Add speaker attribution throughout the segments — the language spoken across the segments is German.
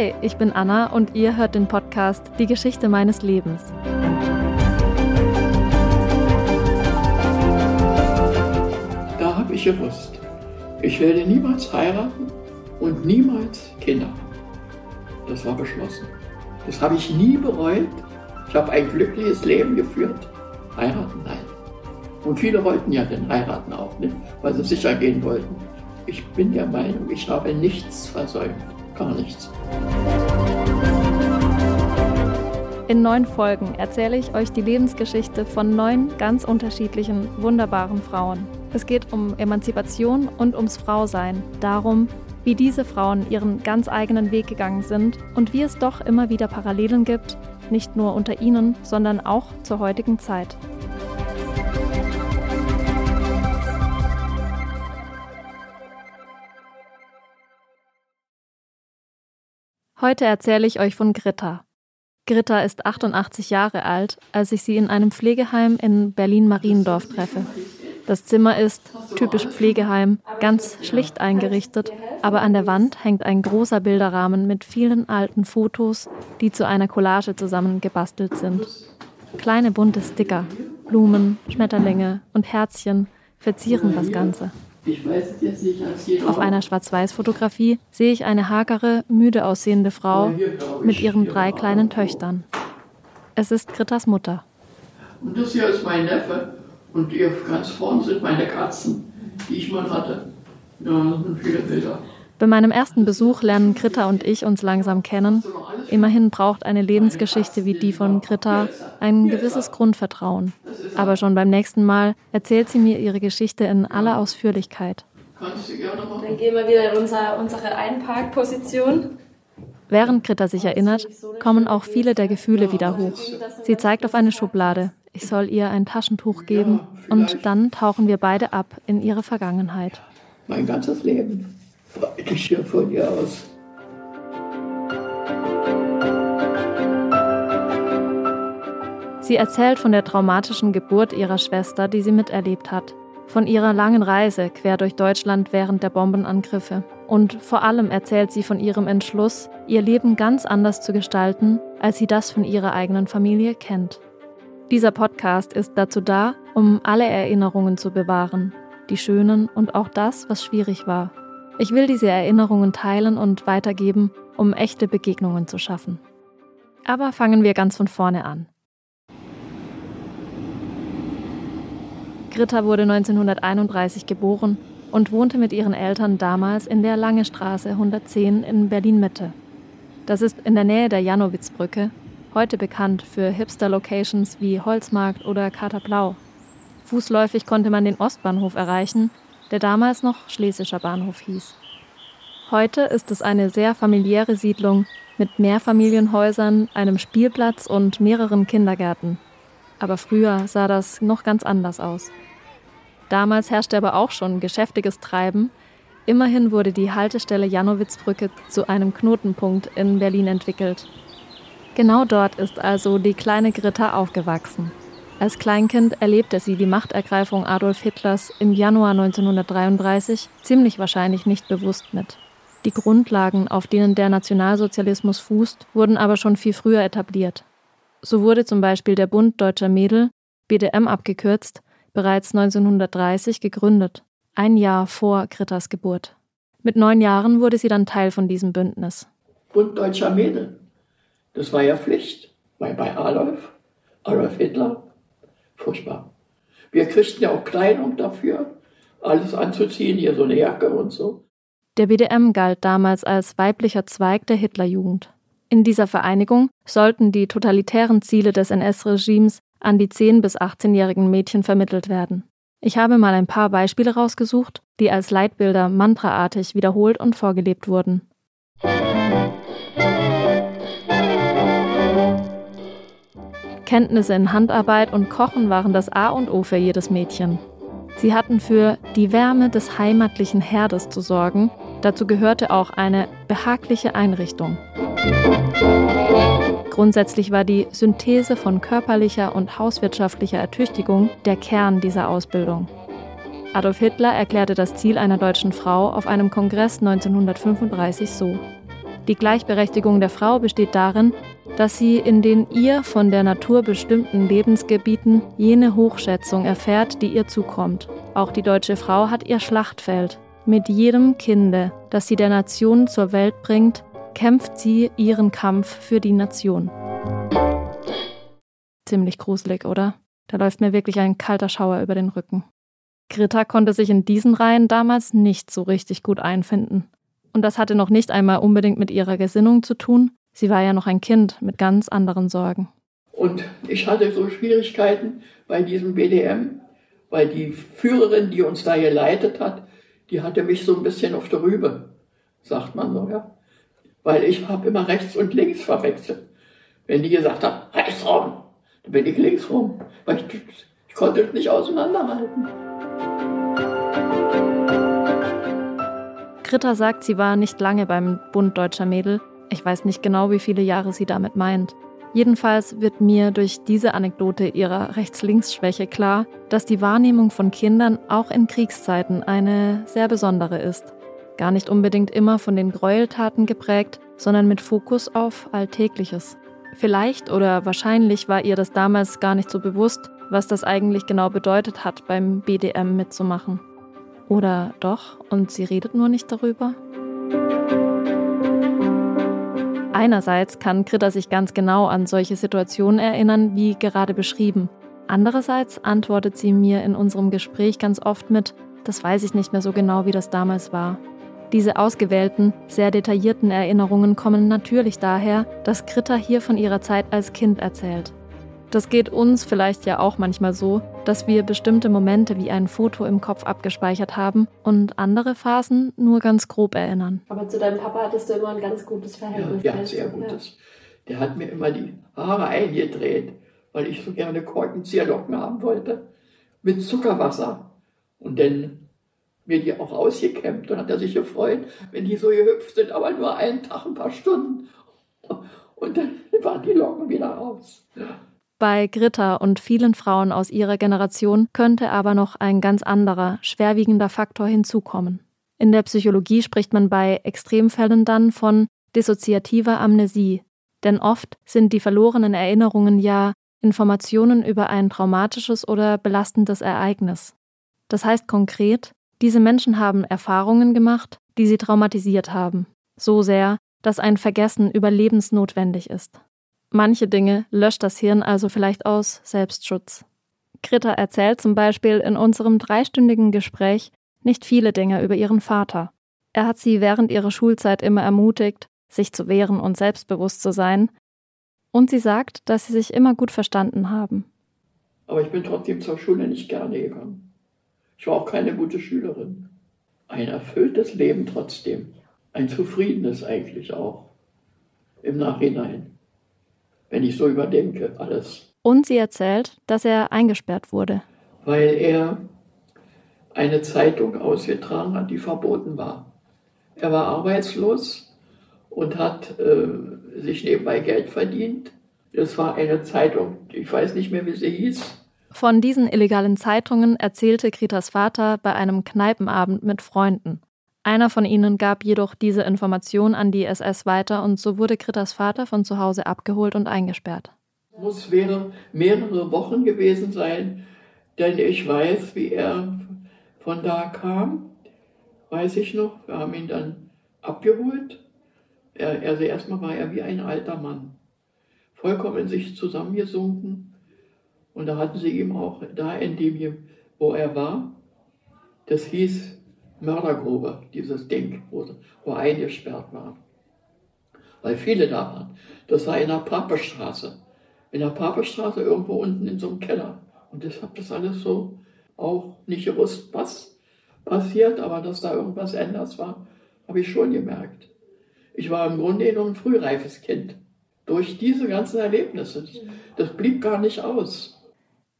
Speaker 1: Hi, ich bin Anna und ihr hört den Podcast Die Geschichte meines Lebens.
Speaker 2: Da habe ich gewusst, ich werde niemals heiraten und niemals Kinder. Das war beschlossen. Das habe ich nie bereut. Ich habe ein glückliches Leben geführt. Heiraten, nein. Und viele wollten ja den heiraten auch, nicht? weil sie sicher gehen wollten. Ich bin der Meinung, ich habe nichts versäumt. Gar nichts.
Speaker 1: In neun Folgen erzähle ich euch die Lebensgeschichte von neun ganz unterschiedlichen, wunderbaren Frauen. Es geht um Emanzipation und ums Frausein, darum, wie diese Frauen ihren ganz eigenen Weg gegangen sind und wie es doch immer wieder Parallelen gibt, nicht nur unter ihnen, sondern auch zur heutigen Zeit. Heute erzähle ich euch von Gritta. Gritta ist 88 Jahre alt, als ich sie in einem Pflegeheim in Berlin-Mariendorf treffe. Das Zimmer ist, typisch Pflegeheim, ganz schlicht eingerichtet, aber an der Wand hängt ein großer Bilderrahmen mit vielen alten Fotos, die zu einer Collage zusammengebastelt sind. Kleine bunte Sticker, Blumen, Schmetterlinge und Herzchen verzieren das Ganze. Auf einer Schwarz-Weiß-Fotografie sehe ich eine hagere, müde aussehende Frau mit ihren drei kleinen Töchtern. Es ist Grittas Mutter.
Speaker 2: Und das hier ist mein Neffe. Und hier ganz vorne sind meine Katzen, die ich mal hatte. Ja, das sind viele Bilder.
Speaker 1: Bei meinem ersten Besuch lernen Gritta und ich uns langsam kennen. Immerhin braucht eine Lebensgeschichte wie die von Gritta ein gewisses Grundvertrauen. Aber schon beim nächsten Mal erzählt sie mir ihre Geschichte in aller Ausführlichkeit.
Speaker 3: Dann gehen wir wieder in unser, unsere Einparkposition.
Speaker 1: Während Gritta sich erinnert, kommen auch viele der Gefühle wieder hoch. Sie zeigt auf eine Schublade. Ich soll ihr ein Taschentuch geben und dann tauchen wir beide ab in ihre Vergangenheit.
Speaker 2: Mein ganzes Leben breite ich hier von ihr aus.
Speaker 1: Sie erzählt von der traumatischen Geburt ihrer Schwester, die sie miterlebt hat, von ihrer langen Reise quer durch Deutschland während der Bombenangriffe. Und vor allem erzählt sie von ihrem Entschluss, ihr Leben ganz anders zu gestalten, als sie das von ihrer eigenen Familie kennt. Dieser Podcast ist dazu da, um alle Erinnerungen zu bewahren, die schönen und auch das, was schwierig war. Ich will diese Erinnerungen teilen und weitergeben, um echte Begegnungen zu schaffen. Aber fangen wir ganz von vorne an. Gritta wurde 1931 geboren und wohnte mit ihren Eltern damals in der Lange Straße 110 in Berlin-Mitte. Das ist in der Nähe der Janowitzbrücke, heute bekannt für Hipster-Locations wie Holzmarkt oder Katerblau. Fußläufig konnte man den Ostbahnhof erreichen der damals noch Schlesischer Bahnhof hieß. Heute ist es eine sehr familiäre Siedlung mit Mehrfamilienhäusern, einem Spielplatz und mehreren Kindergärten. Aber früher sah das noch ganz anders aus. Damals herrschte aber auch schon geschäftiges Treiben. Immerhin wurde die Haltestelle Janowitzbrücke zu einem Knotenpunkt in Berlin entwickelt. Genau dort ist also die kleine Gritta aufgewachsen. Als Kleinkind erlebte sie die Machtergreifung Adolf Hitlers im Januar 1933 ziemlich wahrscheinlich nicht bewusst mit. Die Grundlagen, auf denen der Nationalsozialismus fußt, wurden aber schon viel früher etabliert. So wurde zum Beispiel der Bund Deutscher Mädel, BDM abgekürzt, bereits 1930 gegründet, ein Jahr vor Grittas Geburt. Mit neun Jahren wurde sie dann Teil von diesem Bündnis.
Speaker 2: Bund Deutscher Mädel, das war ja Pflicht, weil bei Adolf, Adolf Hitler Furchtbar. Wir kriegten ja auch Kleidung dafür, alles anzuziehen, hier so eine Jacke und so.
Speaker 1: Der BDM galt damals als weiblicher Zweig der Hitlerjugend. In dieser Vereinigung sollten die totalitären Ziele des NS-Regimes an die 10- bis 18-jährigen Mädchen vermittelt werden. Ich habe mal ein paar Beispiele rausgesucht, die als Leitbilder mantraartig wiederholt und vorgelebt wurden. Kenntnisse in Handarbeit und Kochen waren das A und O für jedes Mädchen. Sie hatten für die Wärme des heimatlichen Herdes zu sorgen. Dazu gehörte auch eine behagliche Einrichtung. Grundsätzlich war die Synthese von körperlicher und hauswirtschaftlicher Ertüchtigung der Kern dieser Ausbildung. Adolf Hitler erklärte das Ziel einer deutschen Frau auf einem Kongress 1935 so. Die Gleichberechtigung der Frau besteht darin, dass sie in den ihr von der Natur bestimmten Lebensgebieten jene Hochschätzung erfährt, die ihr zukommt. Auch die deutsche Frau hat ihr Schlachtfeld. Mit jedem Kinde, das sie der Nation zur Welt bringt, kämpft sie ihren Kampf für die Nation. Ziemlich gruselig, oder? Da läuft mir wirklich ein kalter Schauer über den Rücken. Greta konnte sich in diesen Reihen damals nicht so richtig gut einfinden. Und das hatte noch nicht einmal unbedingt mit ihrer Gesinnung zu tun. Sie war ja noch ein Kind mit ganz anderen Sorgen.
Speaker 2: Und ich hatte so Schwierigkeiten bei diesem BDM, weil die Führerin, die uns da geleitet hat, die hatte mich so ein bisschen auf der Rübe, sagt man so, ja. Weil ich habe immer rechts und links verwechselt. Wenn die gesagt hat, rechts rum, dann bin ich links rum. Weil ich, ich konnte es nicht auseinanderhalten.
Speaker 1: Gritta sagt, sie war nicht lange beim Bund Deutscher Mädel. Ich weiß nicht genau, wie viele Jahre sie damit meint. Jedenfalls wird mir durch diese Anekdote ihrer Rechts-Links-Schwäche klar, dass die Wahrnehmung von Kindern auch in Kriegszeiten eine sehr besondere ist. Gar nicht unbedingt immer von den Gräueltaten geprägt, sondern mit Fokus auf Alltägliches. Vielleicht oder wahrscheinlich war ihr das damals gar nicht so bewusst, was das eigentlich genau bedeutet hat, beim BDM mitzumachen. Oder doch, und sie redet nur nicht darüber? Einerseits kann Gritta sich ganz genau an solche Situationen erinnern, wie gerade beschrieben. Andererseits antwortet sie mir in unserem Gespräch ganz oft mit, das weiß ich nicht mehr so genau, wie das damals war. Diese ausgewählten, sehr detaillierten Erinnerungen kommen natürlich daher, dass Gritta hier von ihrer Zeit als Kind erzählt. Das geht uns vielleicht ja auch manchmal so, dass wir bestimmte Momente wie ein Foto im Kopf abgespeichert haben und andere Phasen nur ganz grob erinnern.
Speaker 3: Aber zu deinem Papa hattest du immer ein ganz gutes Verhältnis.
Speaker 2: Ja, ja sehr gutes. Ja. Der hat mir immer die Haare eingedreht, weil ich so gerne Korkenzieherlocken haben wollte. Mit Zuckerwasser. Und dann mir die auch ausgekämmt. Dann hat er sich gefreut, wenn die so gehüpft sind, aber nur einen Tag, ein paar Stunden. Und dann waren die Locken wieder raus.
Speaker 1: Bei Gritta und vielen Frauen aus ihrer Generation könnte aber noch ein ganz anderer, schwerwiegender Faktor hinzukommen. In der Psychologie spricht man bei Extremfällen dann von dissoziativer Amnesie, denn oft sind die verlorenen Erinnerungen ja Informationen über ein traumatisches oder belastendes Ereignis. Das heißt konkret, diese Menschen haben Erfahrungen gemacht, die sie traumatisiert haben, so sehr, dass ein Vergessen überlebensnotwendig ist. Manche Dinge löscht das Hirn also vielleicht aus Selbstschutz. Greta erzählt zum Beispiel in unserem dreistündigen Gespräch nicht viele Dinge über ihren Vater. Er hat sie während ihrer Schulzeit immer ermutigt, sich zu wehren und selbstbewusst zu sein. Und sie sagt, dass sie sich immer gut verstanden haben.
Speaker 2: Aber ich bin trotzdem zur Schule nicht gerne gegangen. Ich war auch keine gute Schülerin. Ein erfülltes Leben trotzdem. Ein zufriedenes eigentlich auch. Im Nachhinein wenn ich so überdenke, alles.
Speaker 1: Und sie erzählt, dass er eingesperrt wurde.
Speaker 2: Weil er eine Zeitung ausgetragen hat, die verboten war. Er war arbeitslos und hat äh, sich nebenbei Geld verdient. Das war eine Zeitung, ich weiß nicht mehr, wie sie hieß.
Speaker 1: Von diesen illegalen Zeitungen erzählte Kritas Vater bei einem Kneipenabend mit Freunden. Einer von ihnen gab jedoch diese Information an die SS weiter und so wurde Kritas Vater von zu Hause abgeholt und eingesperrt.
Speaker 2: Muss wäre mehrere Wochen gewesen sein, denn ich weiß, wie er von da kam, weiß ich noch. Wir haben ihn dann abgeholt. Er, also erstmal war er wie ein alter Mann, vollkommen in sich zusammengesunken. Und da hatten sie ihm auch da in dem, wo er war, das hieß Mördergrube, dieses Ding, wo, wo eingesperrt war. Weil viele da waren. Das war in der Papestraße. In der Papestraße irgendwo unten in so einem Keller. Und ich habe das alles so auch nicht gewusst, was passiert, aber dass da irgendwas anders war, habe ich schon gemerkt. Ich war im Grunde noch ein frühreifes Kind. Durch diese ganzen Erlebnisse. Das blieb gar nicht aus.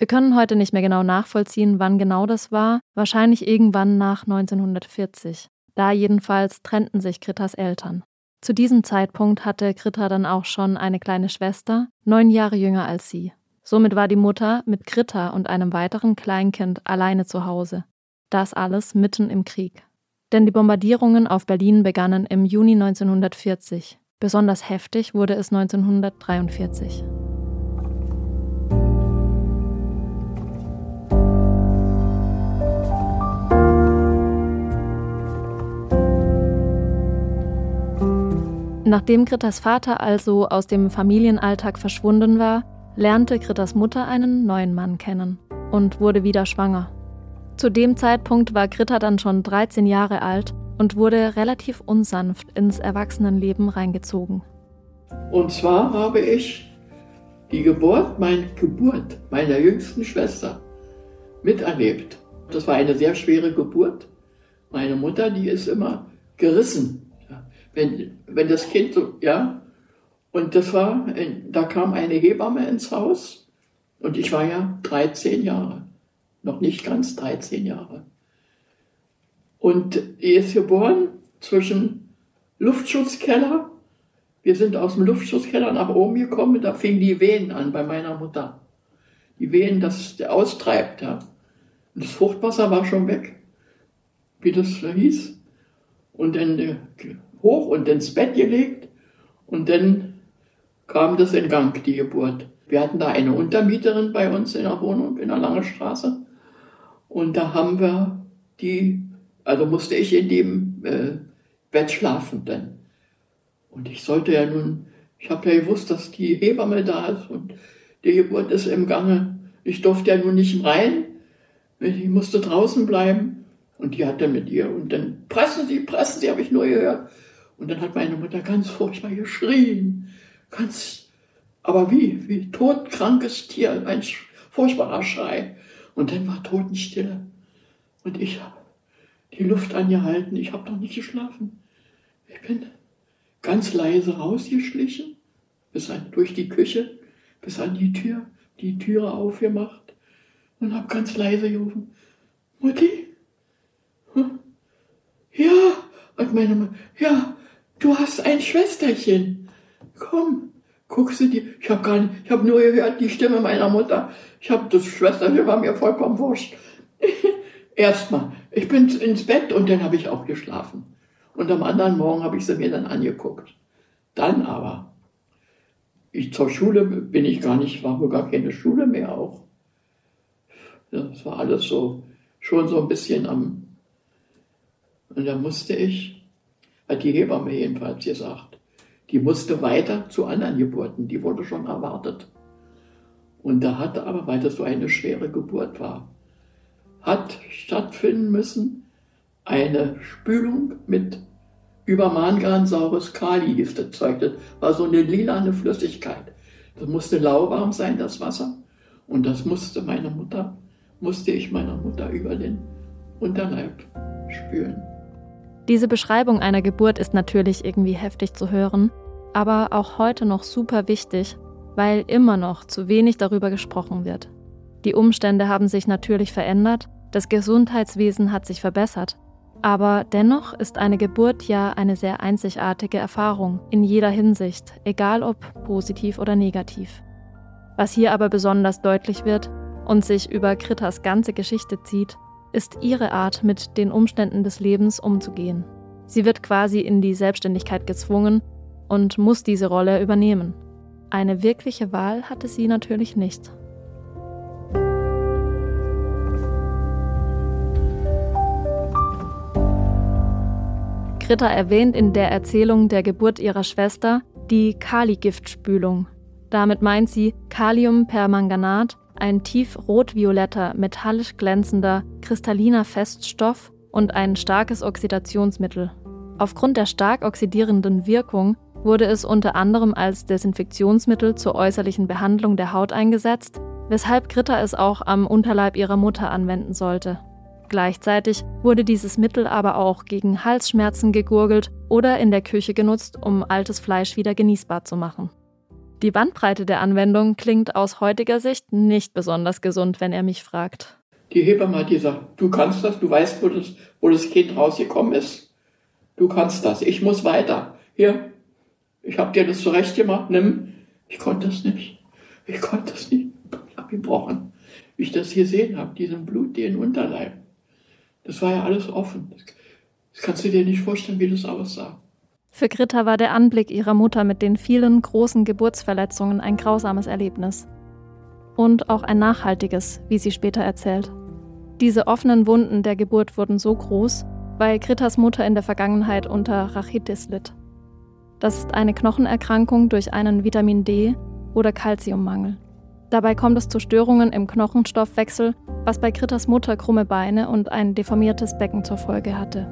Speaker 1: Wir können heute nicht mehr genau nachvollziehen, wann genau das war, wahrscheinlich irgendwann nach 1940. Da jedenfalls trennten sich Grittas Eltern. Zu diesem Zeitpunkt hatte Gritta dann auch schon eine kleine Schwester, neun Jahre jünger als sie. Somit war die Mutter mit Gritta und einem weiteren Kleinkind alleine zu Hause. Das alles mitten im Krieg. Denn die Bombardierungen auf Berlin begannen im Juni 1940. Besonders heftig wurde es 1943. Nachdem Grittas Vater also aus dem Familienalltag verschwunden war, lernte Grittas Mutter einen neuen Mann kennen und wurde wieder schwanger. Zu dem Zeitpunkt war Gritta dann schon 13 Jahre alt und wurde relativ unsanft ins Erwachsenenleben reingezogen.
Speaker 2: Und zwar habe ich die Geburt, meine Geburt meiner jüngsten Schwester miterlebt. Das war eine sehr schwere Geburt. Meine Mutter, die ist immer gerissen wenn, wenn das Kind so, ja, und das war, da kam eine Hebamme ins Haus und ich war ja 13 Jahre, noch nicht ganz 13 Jahre. Und die ist geboren zwischen Luftschutzkeller. Wir sind aus dem Luftschutzkeller nach oben gekommen, da fingen die Wehen an bei meiner Mutter. Die Wehen, das der austreibt, ja. Und das Fruchtwasser war schon weg, wie das hieß. Und dann hoch und ins Bett gelegt und dann kam das in Gang, die Geburt. Wir hatten da eine Untermieterin bei uns in der Wohnung in der Lange Straße und da haben wir die, also musste ich in dem äh, Bett schlafen dann. Und ich sollte ja nun, ich habe ja gewusst, dass die Hebamme da ist und die Geburt ist im Gange. Ich durfte ja nun nicht rein, ich musste draußen bleiben und die hatte mit ihr und dann pressen sie, pressen sie, habe ich nur gehört. Und dann hat meine Mutter ganz furchtbar geschrien. Ganz, aber wie, wie todkrankes Tier, ein furchtbarer Schrei. Und dann war Totenstille. Und ich habe die Luft angehalten. Ich habe noch nicht geschlafen. Ich bin ganz leise rausgeschlichen, bis an, durch die Küche, bis an die Tür, die Türe aufgemacht und habe ganz leise gerufen, Mutti? Hm? Ja, und meine Mutter, ja, du hast ein Schwesterchen. Komm, guck sie dir. Ich habe gar nur gehört die Stimme meiner Mutter. Ich habe das Schwesterchen war mir vollkommen wurscht. Erstmal, ich bin ins Bett und dann habe ich auch geschlafen. Und am anderen Morgen habe ich sie mir dann angeguckt. Dann aber, ich zur Schule bin ich gar nicht, war gar keine Schule mehr auch. Das war alles so, schon so ein bisschen am, und da musste ich hat die Hebamme jedenfalls gesagt. Die musste weiter zu anderen Geburten, die wurde schon erwartet. Und da hatte aber, weil das so eine schwere Geburt war, hat stattfinden müssen eine Spülung mit Übermangan saures Kali hieß das Zeug. Das war so eine lilane Flüssigkeit. Das musste lauwarm sein, das Wasser. Und das musste meine Mutter, musste ich meiner Mutter über den Unterleib spülen.
Speaker 1: Diese Beschreibung einer Geburt ist natürlich irgendwie heftig zu hören, aber auch heute noch super wichtig, weil immer noch zu wenig darüber gesprochen wird. Die Umstände haben sich natürlich verändert, das Gesundheitswesen hat sich verbessert, aber dennoch ist eine Geburt ja eine sehr einzigartige Erfahrung in jeder Hinsicht, egal ob positiv oder negativ. Was hier aber besonders deutlich wird und sich über Krittas ganze Geschichte zieht, ist ihre Art, mit den Umständen des Lebens umzugehen. Sie wird quasi in die Selbstständigkeit gezwungen und muss diese Rolle übernehmen. Eine wirkliche Wahl hatte sie natürlich nicht. Greta erwähnt in der Erzählung der Geburt ihrer Schwester die Kali-Giftspülung. Damit meint sie Kaliumpermanganat, ein tief rot-violetter, metallisch glänzender, kristalliner Feststoff und ein starkes Oxidationsmittel. Aufgrund der stark oxidierenden Wirkung wurde es unter anderem als Desinfektionsmittel zur äußerlichen Behandlung der Haut eingesetzt, weshalb Gritta es auch am Unterleib ihrer Mutter anwenden sollte. Gleichzeitig wurde dieses Mittel aber auch gegen Halsschmerzen gegurgelt oder in der Küche genutzt, um altes Fleisch wieder genießbar zu machen. Die Bandbreite der Anwendung klingt aus heutiger Sicht nicht besonders gesund, wenn er mich fragt.
Speaker 2: Die Hebamme hat gesagt, du kannst das, du weißt, wo das, wo das Kind rausgekommen ist. Du kannst das, ich muss weiter. Hier, ich habe dir das zurecht gemacht, nimm. Ich konnte es nicht. Ich konnte es nicht. Ich habe gebrochen. Wie ich das gesehen habe, diesen Blut, den Unterleib. Das war ja alles offen. Das kannst du dir nicht vorstellen, wie das aussah.
Speaker 1: Für Greta war der Anblick ihrer Mutter mit den vielen großen Geburtsverletzungen ein grausames Erlebnis. Und auch ein nachhaltiges, wie sie später erzählt. Diese offenen Wunden der Geburt wurden so groß, weil Gritas Mutter in der Vergangenheit unter Rachitis litt. Das ist eine Knochenerkrankung durch einen Vitamin D- oder Kalziummangel. Dabei kommt es zu Störungen im Knochenstoffwechsel, was bei Gritas Mutter krumme Beine und ein deformiertes Becken zur Folge hatte.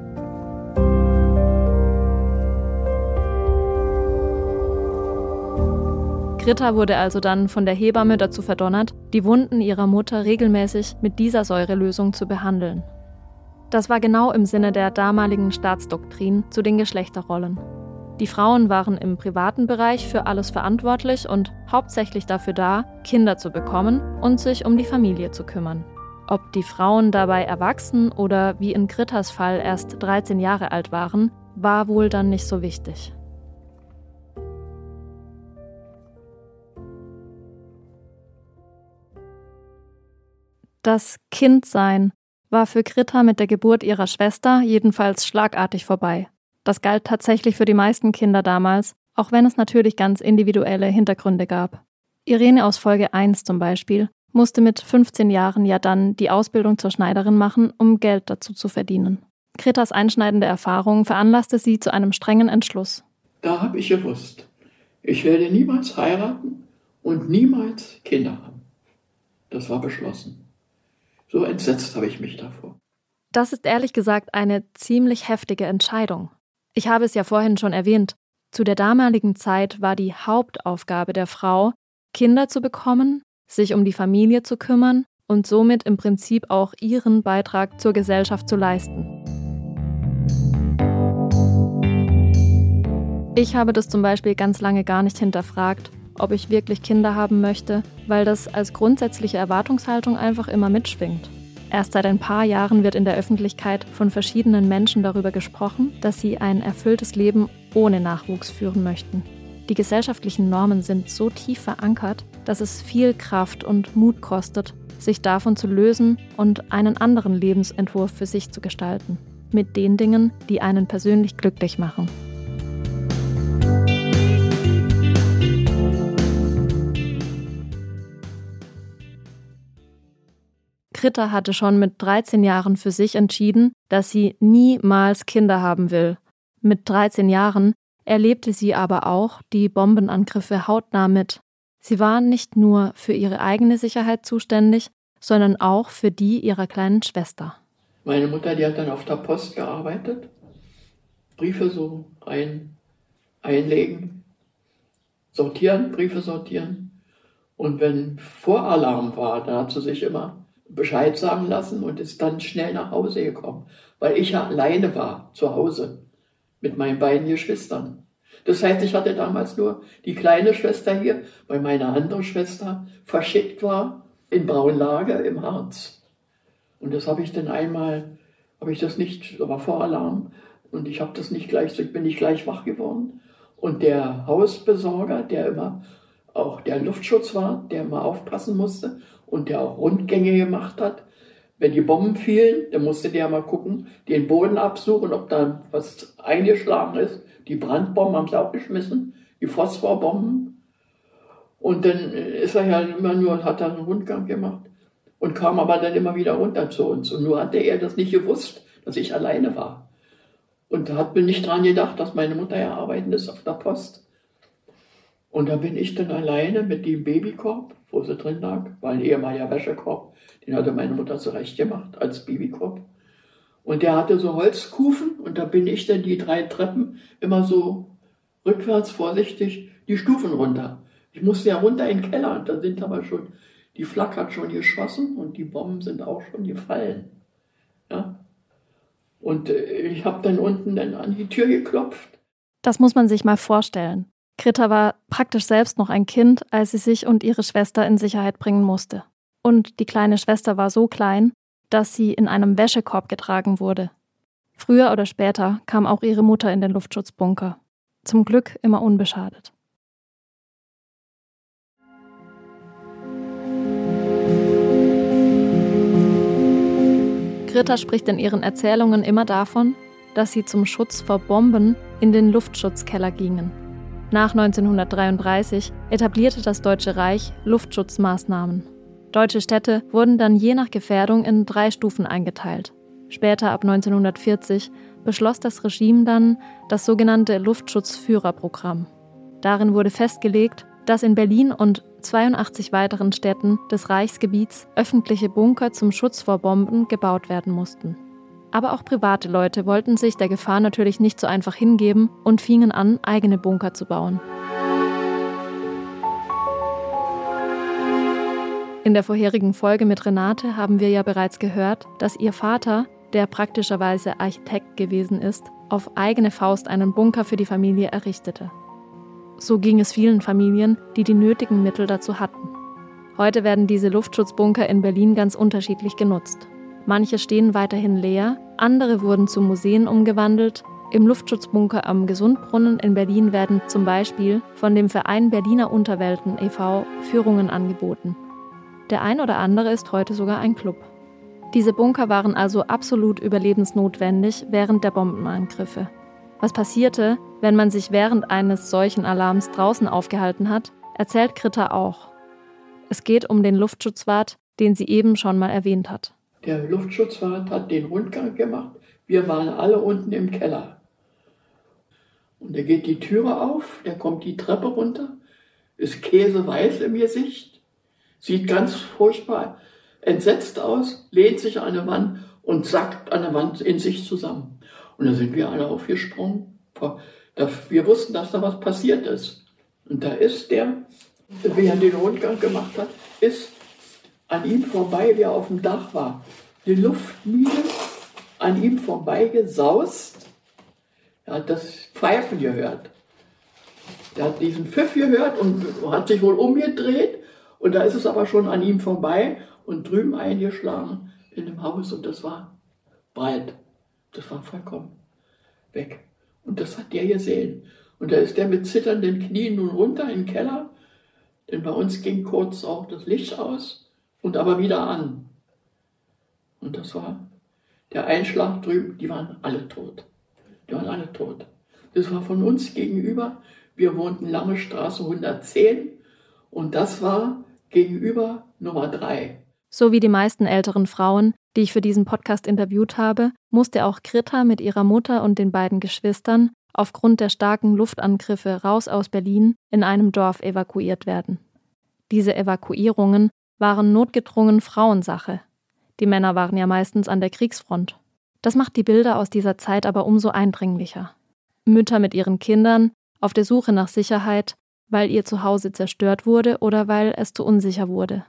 Speaker 1: Gritta wurde also dann von der Hebamme dazu verdonnert, die Wunden ihrer Mutter regelmäßig mit dieser Säurelösung zu behandeln. Das war genau im Sinne der damaligen Staatsdoktrin zu den Geschlechterrollen. Die Frauen waren im privaten Bereich für alles verantwortlich und hauptsächlich dafür da, Kinder zu bekommen und sich um die Familie zu kümmern. Ob die Frauen dabei erwachsen oder wie in Grittas Fall erst 13 Jahre alt waren, war wohl dann nicht so wichtig. Das Kindsein war für Gritta mit der Geburt ihrer Schwester jedenfalls schlagartig vorbei. Das galt tatsächlich für die meisten Kinder damals, auch wenn es natürlich ganz individuelle Hintergründe gab. Irene aus Folge 1 zum Beispiel musste mit 15 Jahren ja dann die Ausbildung zur Schneiderin machen, um Geld dazu zu verdienen. Kretas einschneidende Erfahrung veranlasste sie zu einem strengen Entschluss.
Speaker 2: Da habe ich gewusst, ich werde niemals heiraten und niemals Kinder haben. Das war beschlossen. So entsetzt habe ich mich davor.
Speaker 1: Das ist ehrlich gesagt eine ziemlich heftige Entscheidung. Ich habe es ja vorhin schon erwähnt. Zu der damaligen Zeit war die Hauptaufgabe der Frau, Kinder zu bekommen, sich um die Familie zu kümmern und somit im Prinzip auch ihren Beitrag zur Gesellschaft zu leisten. Ich habe das zum Beispiel ganz lange gar nicht hinterfragt, ob ich wirklich Kinder haben möchte, weil das als grundsätzliche Erwartungshaltung einfach immer mitschwingt. Erst seit ein paar Jahren wird in der Öffentlichkeit von verschiedenen Menschen darüber gesprochen, dass sie ein erfülltes Leben ohne Nachwuchs führen möchten. Die gesellschaftlichen Normen sind so tief verankert, dass es viel Kraft und Mut kostet, sich davon zu lösen und einen anderen Lebensentwurf für sich zu gestalten. Mit den Dingen, die einen persönlich glücklich machen. Kritter hatte schon mit 13 Jahren für sich entschieden, dass sie niemals Kinder haben will. Mit 13 Jahren erlebte sie aber auch die Bombenangriffe hautnah mit. Sie war nicht nur für ihre eigene Sicherheit zuständig, sondern auch für die ihrer kleinen Schwester.
Speaker 2: Meine Mutter, die hat dann auf der Post gearbeitet, Briefe so ein, einlegen, sortieren, Briefe sortieren. Und wenn Voralarm war, da hat sie sich immer Bescheid sagen lassen und ist dann schnell nach Hause gekommen, weil ich ja alleine war zu Hause mit meinen beiden Geschwistern. Das heißt, ich hatte damals nur die kleine Schwester hier, weil meine andere Schwester verschickt war in Braunlage im Harz. Und das habe ich dann einmal, habe ich das nicht, da war Voralarm und ich habe das nicht gleich, ich bin nicht gleich wach geworden. Und der Hausbesorger, der immer auch der Luftschutz war, der immer aufpassen musste und der auch Rundgänge gemacht hat. Wenn die Bomben fielen, dann musste der mal gucken, den Boden absuchen, ob da was eingeschlagen ist. Die Brandbomben haben sie auch geschmissen, die Phosphorbomben. Und dann ist er ja immer nur, hat er einen Rundgang gemacht und kam aber dann immer wieder runter zu uns. Und nur hatte er das nicht gewusst, dass ich alleine war. Und hat mir nicht dran gedacht, dass meine Mutter ja arbeiten ist auf der Post. Und da bin ich dann alleine mit dem Babykorb, wo sie drin lag, war ein ehemaliger Wäschekorb, den hatte meine Mutter zurecht gemacht als Babykorb. Und der hatte so Holzkufen und da bin ich dann die drei Treppen immer so rückwärts vorsichtig die Stufen runter. Ich musste ja runter in den Keller und da sind aber schon, die Flak hat schon geschossen und die Bomben sind auch schon gefallen. Ja? Und äh, ich habe dann unten dann an die Tür geklopft.
Speaker 1: Das muss man sich mal vorstellen. Greta war praktisch selbst noch ein Kind, als sie sich und ihre Schwester in Sicherheit bringen musste. Und die kleine Schwester war so klein, dass sie in einem Wäschekorb getragen wurde. Früher oder später kam auch ihre Mutter in den Luftschutzbunker. Zum Glück immer unbeschadet. Greta spricht in ihren Erzählungen immer davon, dass sie zum Schutz vor Bomben in den Luftschutzkeller gingen. Nach 1933 etablierte das Deutsche Reich Luftschutzmaßnahmen. Deutsche Städte wurden dann je nach Gefährdung in drei Stufen eingeteilt. Später ab 1940 beschloss das Regime dann das sogenannte Luftschutzführerprogramm. Darin wurde festgelegt, dass in Berlin und 82 weiteren Städten des Reichsgebiets öffentliche Bunker zum Schutz vor Bomben gebaut werden mussten. Aber auch private Leute wollten sich der Gefahr natürlich nicht so einfach hingeben und fingen an, eigene Bunker zu bauen. In der vorherigen Folge mit Renate haben wir ja bereits gehört, dass ihr Vater, der praktischerweise Architekt gewesen ist, auf eigene Faust einen Bunker für die Familie errichtete. So ging es vielen Familien, die die nötigen Mittel dazu hatten. Heute werden diese Luftschutzbunker in Berlin ganz unterschiedlich genutzt. Manche stehen weiterhin leer, andere wurden zu Museen umgewandelt. Im Luftschutzbunker am Gesundbrunnen in Berlin werden zum Beispiel von dem Verein Berliner Unterwelten e.V. Führungen angeboten. Der ein oder andere ist heute sogar ein Club. Diese Bunker waren also absolut überlebensnotwendig während der Bombenangriffe. Was passierte, wenn man sich während eines solchen Alarms draußen aufgehalten hat, erzählt Kritta auch. Es geht um den Luftschutzwart, den sie eben schon mal erwähnt hat.
Speaker 2: Der Luftschutzwart hat den Rundgang gemacht. Wir waren alle unten im Keller. Und da geht die Türe auf, der kommt die Treppe runter, ist käseweiß im Gesicht, sieht ganz furchtbar entsetzt aus, lehnt sich an eine Wand und sackt an der Wand in sich zusammen. Und da sind wir alle aufgesprungen. Wir wussten, dass da was passiert ist. Und da ist der, wie er den Rundgang gemacht hat, ist an ihm vorbei, wie er auf dem Dach war. Die Luftmine an ihm vorbei gesaust. Er hat das Pfeifen gehört. Er hat diesen Pfiff gehört und hat sich wohl umgedreht. Und da ist es aber schon an ihm vorbei und drüben eingeschlagen in dem Haus. Und das war breit. Das war vollkommen weg. Und das hat der gesehen. Und da ist der mit zitternden Knien nun runter in den Keller. Denn bei uns ging kurz auch das Licht aus und aber wieder an. Und das war der Einschlag drüben, die waren alle tot. Die waren alle tot. Das war von uns gegenüber. Wir wohnten Lange Straße 110 und das war gegenüber Nummer 3.
Speaker 1: So wie die meisten älteren Frauen, die ich für diesen Podcast interviewt habe, musste auch Greta mit ihrer Mutter und den beiden Geschwistern aufgrund der starken Luftangriffe raus aus Berlin in einem Dorf evakuiert werden. Diese Evakuierungen waren notgedrungen Frauensache. Die Männer waren ja meistens an der Kriegsfront. Das macht die Bilder aus dieser Zeit aber umso eindringlicher. Mütter mit ihren Kindern, auf der Suche nach Sicherheit, weil ihr Zuhause zerstört wurde oder weil es zu unsicher wurde.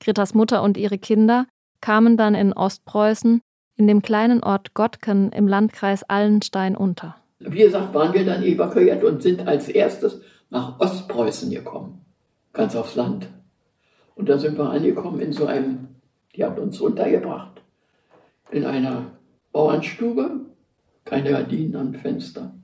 Speaker 1: Greta's Mutter und ihre Kinder kamen dann in Ostpreußen in dem kleinen Ort Gottken im Landkreis Allenstein unter.
Speaker 2: Wie gesagt, waren wir dann evakuiert und sind als erstes nach Ostpreußen gekommen, ganz aufs Land. Und da sind wir angekommen in so einem, die hat uns untergebracht, in einer Bauernstube, keine Gardinen am Fenster,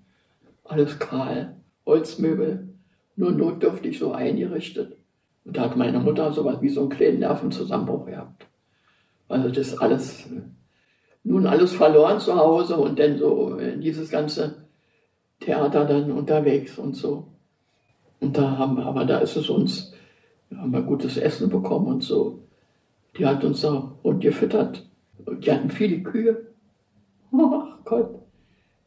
Speaker 2: alles kahl, Holzmöbel, nur notdürftig so eingerichtet. Und da hat meine Mutter sowas wie so einen kleinen Nervenzusammenbruch gehabt. Also das alles, nun alles verloren zu Hause und dann so dieses ganze Theater dann unterwegs und so. Und da haben aber da ist es uns wir haben wir gutes Essen bekommen und so. Die hat uns da und gefüttert. Und die hatten viele Kühe. Ach Gott.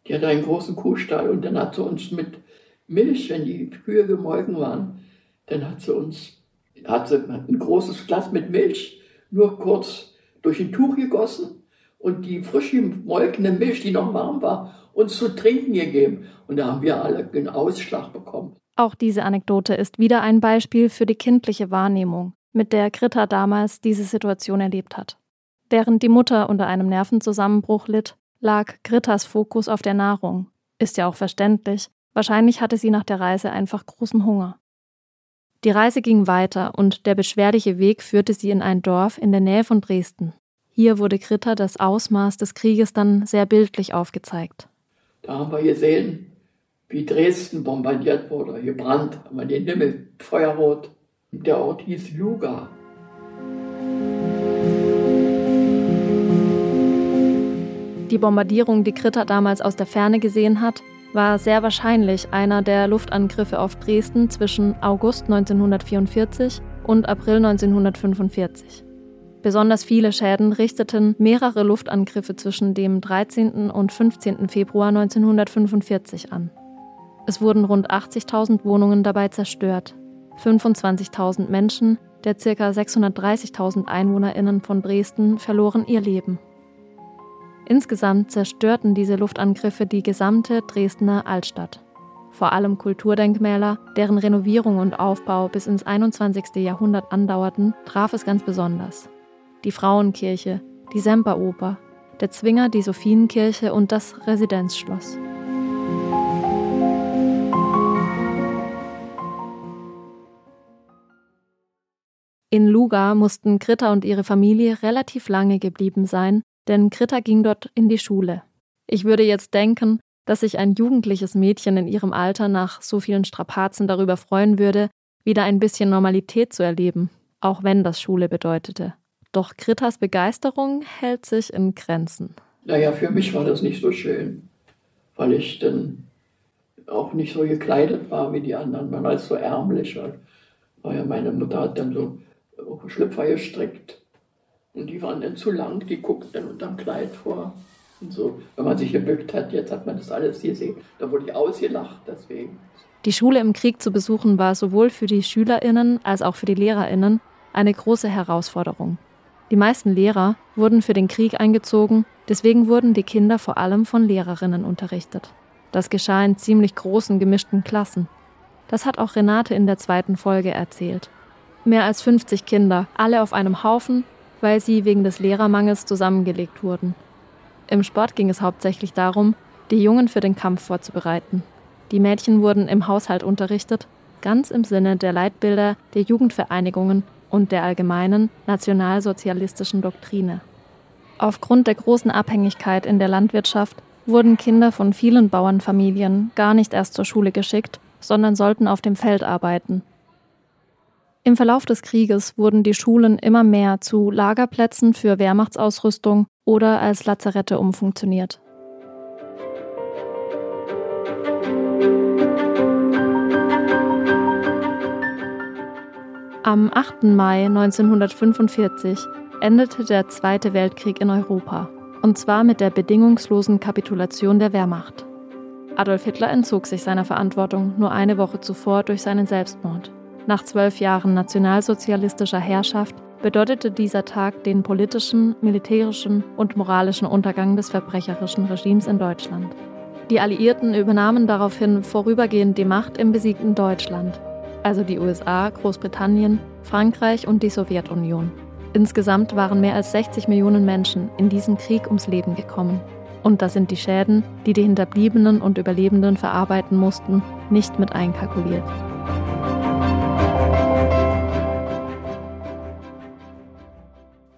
Speaker 2: Die hatte einen großen Kuhstall und dann hat sie uns mit Milch, wenn die Kühe gemolken waren, dann hat sie uns, hat sie ein großes Glas mit Milch nur kurz durch ein Tuch gegossen und die frisch gemolkene Milch, die noch warm war, uns zu trinken gegeben. Und da haben wir alle einen Ausschlag bekommen.
Speaker 1: Auch diese Anekdote ist wieder ein Beispiel für die kindliche Wahrnehmung, mit der Greta damals diese Situation erlebt hat. Während die Mutter unter einem Nervenzusammenbruch litt, lag Gritas Fokus auf der Nahrung. Ist ja auch verständlich. Wahrscheinlich hatte sie nach der Reise einfach großen Hunger. Die Reise ging weiter und der beschwerliche Weg führte sie in ein Dorf in der Nähe von Dresden. Hier wurde Greta das Ausmaß des Krieges dann sehr bildlich aufgezeigt.
Speaker 2: Da haben wir gesehen, wie Dresden bombardiert wurde, gebrannt, aber den Himmel feuerrot. Der Ort hieß Juga.
Speaker 1: Die Bombardierung, die Kritter damals aus der Ferne gesehen hat, war sehr wahrscheinlich einer der Luftangriffe auf Dresden zwischen August 1944 und April 1945. Besonders viele Schäden richteten mehrere Luftangriffe zwischen dem 13. und 15. Februar 1945 an. Es wurden rund 80.000 Wohnungen dabei zerstört. 25.000 Menschen der ca. 630.000 Einwohnerinnen von Dresden verloren ihr Leben. Insgesamt zerstörten diese Luftangriffe die gesamte Dresdner Altstadt. Vor allem Kulturdenkmäler, deren Renovierung und Aufbau bis ins 21. Jahrhundert andauerten, traf es ganz besonders. Die Frauenkirche, die Semperoper, der Zwinger, die Sophienkirche und das Residenzschloss. In Luga mussten Kritta und ihre Familie relativ lange geblieben sein, denn Kritta ging dort in die Schule. Ich würde jetzt denken, dass sich ein jugendliches Mädchen in ihrem Alter nach so vielen Strapazen darüber freuen würde, wieder ein bisschen Normalität zu erleben, auch wenn das Schule bedeutete. Doch Krittas Begeisterung hält sich in Grenzen.
Speaker 2: Naja, für mich war das nicht so schön, weil ich dann auch nicht so gekleidet war wie die anderen. Man war so ärmlich. Weil meine Mutter hat dann so Schlüpfer gestrickt. Und die waren dann zu lang, die guckten dann unterm Kleid vor. Und so, wenn man sich gebückt hat, jetzt hat man das alles gesehen. Da wurde ich ausgelacht deswegen.
Speaker 1: Die Schule im Krieg zu besuchen war sowohl für die SchülerInnen als auch für die LehrerInnen eine große Herausforderung. Die meisten Lehrer wurden für den Krieg eingezogen, deswegen wurden die Kinder vor allem von Lehrerinnen unterrichtet. Das geschah in ziemlich großen gemischten Klassen. Das hat auch Renate in der zweiten Folge erzählt. Mehr als 50 Kinder, alle auf einem Haufen, weil sie wegen des Lehrermangels zusammengelegt wurden. Im Sport ging es hauptsächlich darum, die Jungen für den Kampf vorzubereiten. Die Mädchen wurden im Haushalt unterrichtet, ganz im Sinne der Leitbilder der Jugendvereinigungen und der allgemeinen nationalsozialistischen Doktrine. Aufgrund der großen Abhängigkeit in der Landwirtschaft wurden Kinder von vielen Bauernfamilien gar nicht erst zur Schule geschickt, sondern sollten auf dem Feld arbeiten im Verlauf des Krieges wurden die Schulen immer mehr zu Lagerplätzen für Wehrmachtsausrüstung oder als Lazarette umfunktioniert. Am 8. Mai 1945 endete der Zweite Weltkrieg in Europa, und zwar mit der bedingungslosen Kapitulation der Wehrmacht. Adolf Hitler entzog sich seiner Verantwortung nur eine Woche zuvor durch seinen Selbstmord. Nach zwölf Jahren nationalsozialistischer Herrschaft bedeutete dieser Tag den politischen, militärischen und moralischen Untergang des verbrecherischen Regimes in Deutschland. Die Alliierten übernahmen daraufhin vorübergehend die Macht im besiegten Deutschland, also die USA, Großbritannien, Frankreich und die Sowjetunion. Insgesamt waren mehr als 60 Millionen Menschen in diesem Krieg ums Leben gekommen. Und da sind die Schäden, die die Hinterbliebenen und Überlebenden verarbeiten mussten, nicht mit einkalkuliert.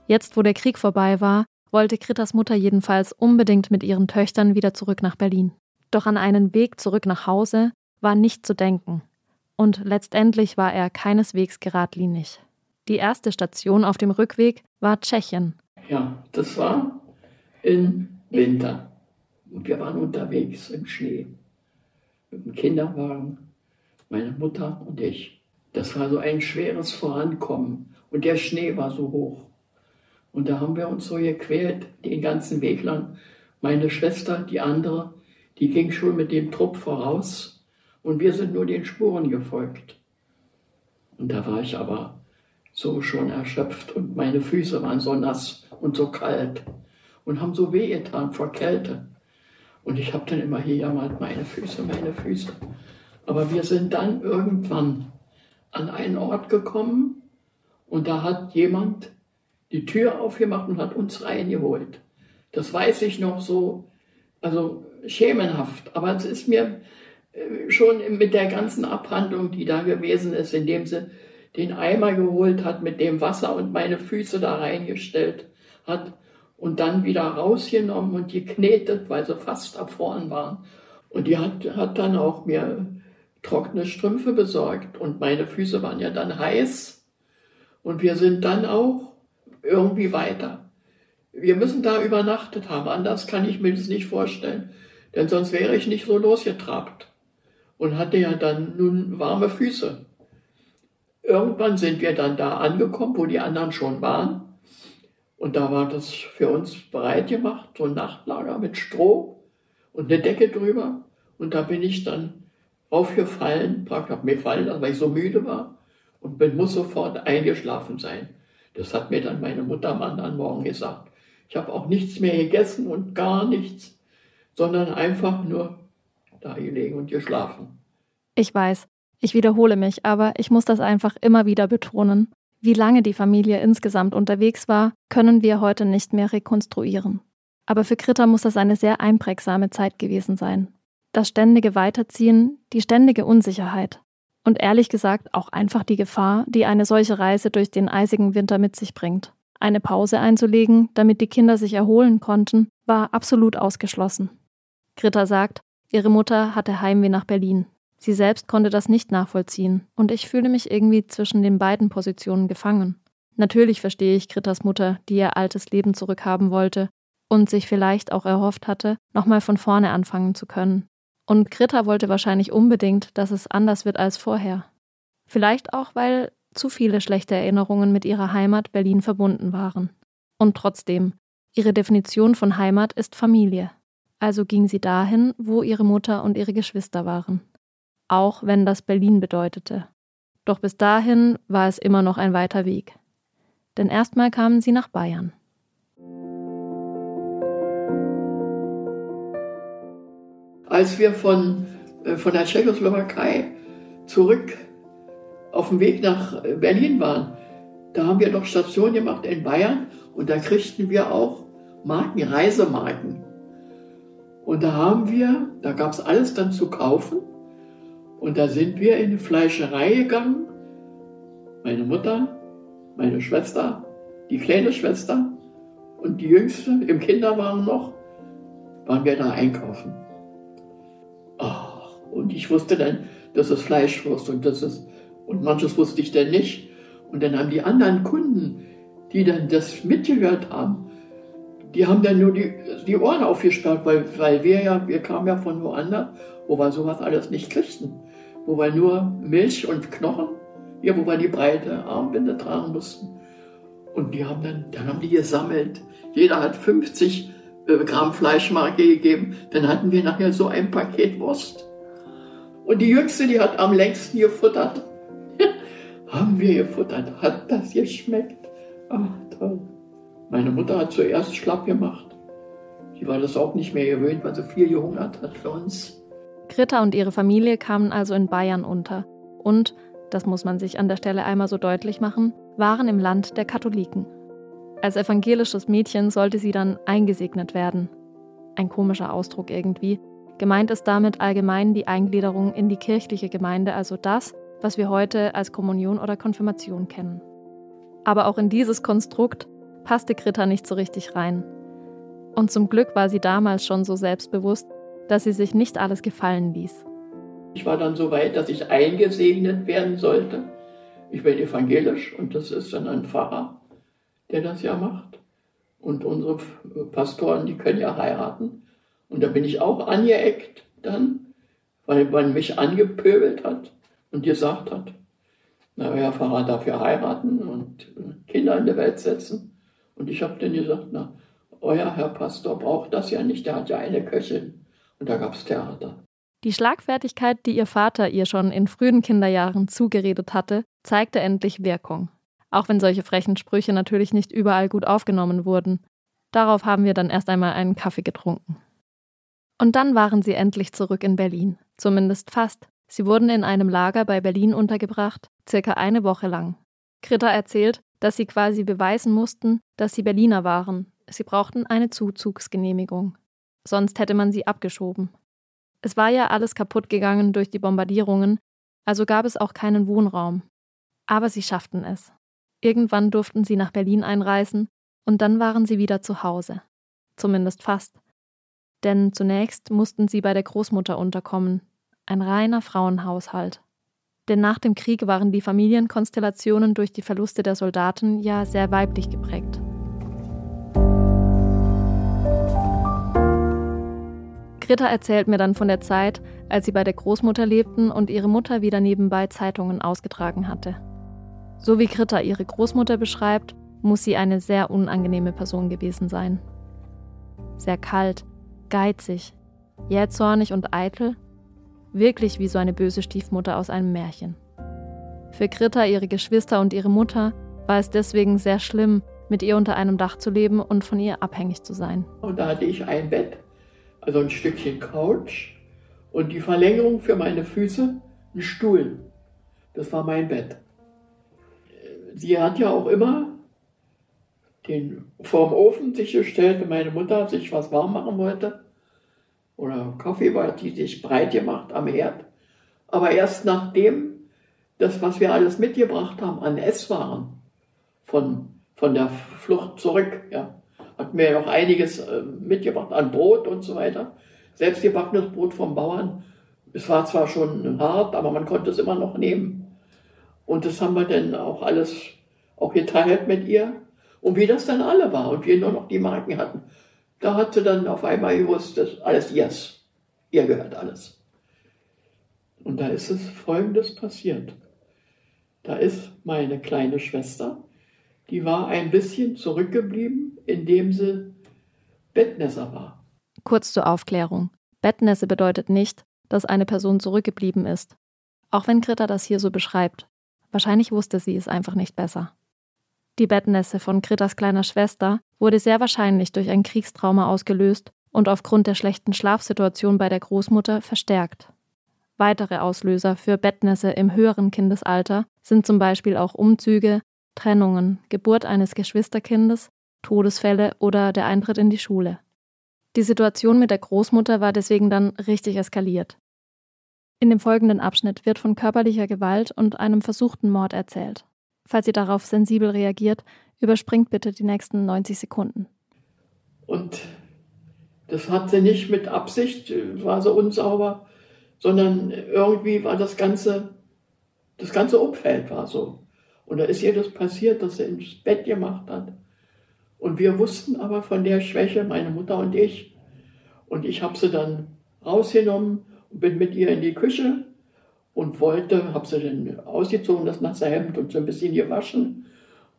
Speaker 1: Jetzt, wo der Krieg vorbei war, wollte Kritters Mutter jedenfalls unbedingt mit ihren Töchtern wieder zurück nach Berlin. Doch an einen Weg zurück nach Hause war nicht zu denken. Und letztendlich war er keineswegs geradlinig. Die erste Station auf dem Rückweg war Tschechien.
Speaker 2: Ja, das war im Winter. Und wir waren unterwegs im Schnee. Mit dem Kinderwagen, meine Mutter und ich. Das war so ein schweres Vorankommen. Und der Schnee war so hoch. Und da haben wir uns so gequält, den ganzen Weg lang. Meine Schwester, die andere, die ging schon mit dem Trupp voraus und wir sind nur den Spuren gefolgt. Und da war ich aber so schon erschöpft und meine Füße waren so nass und so kalt und haben so wehgetan vor Kälte. Und ich habe dann immer hier jammert, meine Füße, meine Füße. Aber wir sind dann irgendwann an einen Ort gekommen und da hat jemand die Tür aufgemacht und hat uns reingeholt. Das weiß ich noch so, also schemenhaft. Aber es ist mir äh, schon mit der ganzen Abhandlung, die da gewesen ist, indem sie den Eimer geholt hat mit dem Wasser und meine Füße da reingestellt hat und dann wieder rausgenommen und geknetet, weil sie fast erfroren waren. Und die hat, hat dann auch mir trockene Strümpfe besorgt und meine Füße waren ja dann heiß. Und wir sind dann auch irgendwie weiter. Wir müssen da übernachtet haben, anders kann ich mir das nicht vorstellen. Denn sonst wäre ich nicht so losgetrabt und hatte ja dann nun warme Füße. Irgendwann sind wir dann da angekommen, wo die anderen schon waren. Und da war das für uns bereit gemacht, so ein Nachtlager mit Stroh und eine Decke drüber. Und da bin ich dann aufgefallen, praktisch mir fallen, weil ich so müde war und bin, muss sofort eingeschlafen sein. Das hat mir dann meine Mutter am anderen Morgen gesagt. Ich habe auch nichts mehr gegessen und gar nichts, sondern einfach nur da gelegen und geschlafen.
Speaker 1: Ich weiß, ich wiederhole mich, aber ich muss das einfach immer wieder betonen. Wie lange die Familie insgesamt unterwegs war, können wir heute nicht mehr rekonstruieren. Aber für Kritter muss das eine sehr einprägsame Zeit gewesen sein. Das ständige Weiterziehen, die ständige Unsicherheit und ehrlich gesagt auch einfach die Gefahr, die eine solche Reise durch den eisigen Winter mit sich bringt. Eine Pause einzulegen, damit die Kinder sich erholen konnten, war absolut ausgeschlossen. Greta sagt, ihre Mutter hatte Heimweh nach Berlin. Sie selbst konnte das nicht nachvollziehen und ich fühle mich irgendwie zwischen den beiden Positionen gefangen. Natürlich verstehe ich Gritas Mutter, die ihr altes Leben zurückhaben wollte und sich vielleicht auch erhofft hatte, nochmal von vorne anfangen zu können. Und Greta wollte wahrscheinlich unbedingt, dass es anders wird als vorher. Vielleicht auch, weil zu viele schlechte Erinnerungen mit ihrer Heimat Berlin verbunden waren. Und trotzdem, ihre Definition von Heimat ist Familie. Also ging sie dahin, wo ihre Mutter und ihre Geschwister waren. Auch wenn das Berlin bedeutete. Doch bis dahin war es immer noch ein weiter Weg. Denn erstmal kamen sie nach Bayern.
Speaker 2: Als wir von, äh, von der Tschechoslowakei zurück auf dem Weg nach Berlin waren, da haben wir noch Station gemacht in Bayern und da kriegten wir auch Marken, Reisemarken. Und da haben wir, da gab es alles dann zu kaufen. Und da sind wir in eine Fleischerei gegangen. Meine Mutter, meine Schwester, die kleine Schwester und die jüngste im Kinderwagen noch, waren wir da einkaufen. Oh, und ich wusste dann, das ist Fleischwurst und das ist, und manches wusste ich dann nicht. Und dann haben die anderen Kunden, die dann das mitgehört haben, die haben dann nur die, die Ohren aufgesperrt, weil, weil wir ja, wir kamen ja von woanders, wo wir sowas alles nicht kriegten. Wo wir nur Milch und Knochen, hier, wo wir die breite Armbinde tragen mussten. Und die haben dann, dann haben die gesammelt. Jeder hat 50 äh, Gramm Fleischmarke gegeben. Dann hatten wir nachher so ein Paket Wurst. Und die Jüngste, die hat am längsten gefuttert. haben wir gefuttert. Hat das geschmeckt? Ach, toll. Meine Mutter hat zuerst schlapp gemacht. Die war das auch nicht mehr gewöhnt, weil sie viel gehungert hat für uns.
Speaker 1: Greta und ihre Familie kamen also in Bayern unter und, das muss man sich an der Stelle einmal so deutlich machen, waren im Land der Katholiken. Als evangelisches Mädchen sollte sie dann eingesegnet werden. Ein komischer Ausdruck irgendwie. Gemeint ist damit allgemein die Eingliederung in die kirchliche Gemeinde, also das, was wir heute als Kommunion oder Konfirmation kennen. Aber auch in dieses Konstrukt passte Greta nicht so richtig rein. Und zum Glück war sie damals schon so selbstbewusst, dass sie sich nicht alles gefallen ließ.
Speaker 2: Ich war dann so weit, dass ich eingesegnet werden sollte. Ich bin evangelisch und das ist dann ein Pfarrer, der das ja macht. Und unsere Pastoren, die können ja heiraten. Und da bin ich auch angeeckt dann, weil man mich angepöbelt hat und gesagt hat, na, Herr Pfarrer darf ja heiraten und Kinder in die Welt setzen. Und ich habe dann gesagt, na, euer Herr Pastor braucht das ja nicht, der hat ja eine Köchin. Und da gab es Theater.
Speaker 1: Die Schlagfertigkeit, die ihr Vater ihr schon in frühen Kinderjahren zugeredet hatte, zeigte endlich Wirkung. Auch wenn solche frechen Sprüche natürlich nicht überall gut aufgenommen wurden. Darauf haben wir dann erst einmal einen Kaffee getrunken. Und dann waren sie endlich zurück in Berlin. Zumindest fast. Sie wurden in einem Lager bei Berlin untergebracht, circa eine Woche lang. Greta erzählt, dass sie quasi beweisen mussten, dass sie Berliner waren. Sie brauchten eine Zuzugsgenehmigung. Sonst hätte man sie abgeschoben. Es war ja alles kaputt gegangen durch die Bombardierungen, also gab es auch keinen Wohnraum. Aber sie schafften es. Irgendwann durften sie nach Berlin einreisen und dann waren sie wieder zu Hause. Zumindest fast. Denn zunächst mussten sie bei der Großmutter unterkommen. Ein reiner Frauenhaushalt. Denn nach dem Krieg waren die Familienkonstellationen durch die Verluste der Soldaten ja sehr weiblich geprägt. Greta erzählt mir dann von der Zeit, als sie bei der Großmutter lebten und ihre Mutter wieder nebenbei Zeitungen ausgetragen hatte. So wie Greta ihre Großmutter beschreibt, muss sie eine sehr unangenehme Person gewesen sein. Sehr kalt, geizig, jähzornig und eitel, wirklich wie so eine böse Stiefmutter aus einem Märchen. Für Greta, ihre Geschwister und ihre Mutter war es deswegen sehr schlimm, mit ihr unter einem Dach zu leben und von ihr abhängig zu sein.
Speaker 2: Und da hatte ich ein Bett also ein Stückchen Couch und die Verlängerung für meine Füße, ein Stuhl. Das war mein Bett. Sie hat ja auch immer den vorm Ofen sich gestellt, wenn meine Mutter sich was warm machen wollte. Oder Kaffee war die sich breit gemacht am Herd. Aber erst nachdem das, was wir alles mitgebracht haben an Esswaren von, von der Flucht zurück, ja, hat mir noch einiges äh, mitgebracht an Brot und so weiter. Selbstgebackenes Brot vom Bauern. Es war zwar schon hart, aber man konnte es immer noch nehmen. Und das haben wir dann auch alles auch geteilt mit ihr. Und wie das dann alle war und wir nur noch die Marken hatten, da hat sie dann auf einmal gewusst, dass alles ihrs. Ihr gehört alles. Und da ist es Folgendes passiert. Da ist meine kleine Schwester, die war ein bisschen zurückgeblieben, indem sie Bettnässer war.
Speaker 1: Kurz zur Aufklärung. Bettnässe bedeutet nicht, dass eine Person zurückgeblieben ist. Auch wenn Greta das hier so beschreibt. Wahrscheinlich wusste sie es einfach nicht besser. Die Bettnässe von Gritas kleiner Schwester wurde sehr wahrscheinlich durch ein Kriegstrauma ausgelöst und aufgrund der schlechten Schlafsituation bei der Großmutter verstärkt. Weitere Auslöser für Bettnässe im höheren Kindesalter sind zum Beispiel auch Umzüge, Trennungen, Geburt eines Geschwisterkindes, Todesfälle oder der Eintritt in die Schule. Die Situation mit der Großmutter war deswegen dann richtig eskaliert. In dem folgenden Abschnitt wird von körperlicher Gewalt und einem versuchten Mord erzählt. Falls ihr darauf sensibel reagiert, überspringt bitte die nächsten 90 Sekunden.
Speaker 2: Und das hat sie nicht mit Absicht, war so unsauber, sondern irgendwie war das ganze, das ganze Umfeld war so. Und da ist ihr das passiert, dass sie ins Bett gemacht hat. Und wir wussten aber von der Schwäche, meine Mutter und ich. Und ich habe sie dann rausgenommen bin mit ihr in die Küche und wollte, habe sie dann ausgezogen, das nasse Hemd und so ein bisschen gewaschen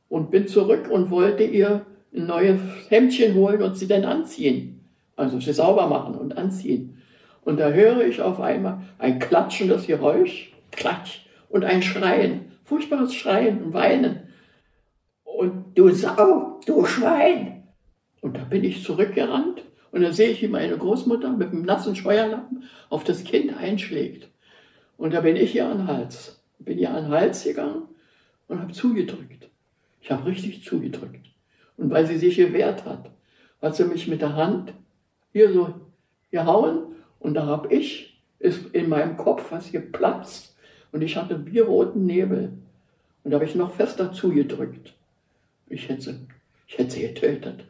Speaker 2: und bin zurück und wollte ihr ein neues Hemdchen holen und sie dann anziehen. Also sie sauber machen und anziehen. Und da höre ich auf einmal ein klatschendes Geräusch, klatsch, und ein Schreien furchtbares Schreien und Weinen. Und du Sau, du Schwein! Und da bin ich zurückgerannt und da sehe ich, wie meine Großmutter mit einem nassen Scheuerlappen auf das Kind einschlägt. Und da bin ich ihr an den Hals. Bin ihr an den Hals gegangen und habe zugedrückt. Ich habe richtig zugedrückt. Und weil sie sich gewehrt hat, hat sie mich mit der Hand hier so gehauen und da habe ich, ist in meinem Kopf was geplatzt und ich hatte bierroten Nebel. Und da habe ich noch fester zugedrückt. Ich hätte, ich hätte sie getötet.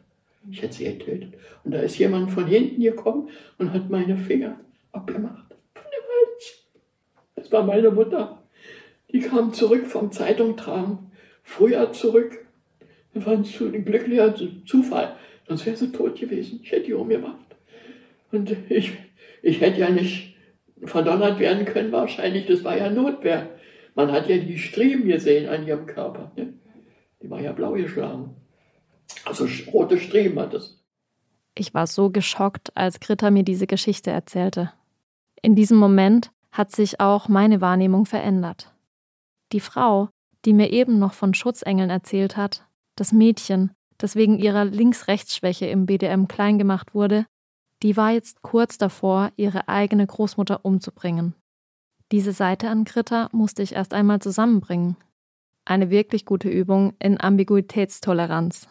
Speaker 2: Ich hätte sie getötet. Und da ist jemand von hinten gekommen und hat meine Finger abgemacht. Von dem Hals. Das war meine Mutter. Die kam zurück vom Zeitung tragen. Früher zurück. Das war ein glücklicher Zufall. Sonst wäre sie tot gewesen. Ich hätte die umgebracht. Und ich, ich hätte ja nicht verdonnert werden können wahrscheinlich. Das war ja Notwehr. Man hat ja die Striemen gesehen an ihrem Körper. Ne? Die war ja blau geschlagen. Also rote Striemen hat es.
Speaker 1: Ich war so geschockt, als Greta mir diese Geschichte erzählte. In diesem Moment hat sich auch meine Wahrnehmung verändert. Die Frau, die mir eben noch von Schutzengeln erzählt hat, das Mädchen, das wegen ihrer Links-Rechts-Schwäche im BDM klein gemacht wurde, die war jetzt kurz davor, ihre eigene Großmutter umzubringen. Diese Seite an Greta musste ich erst einmal zusammenbringen. Eine wirklich gute Übung in Ambiguitätstoleranz.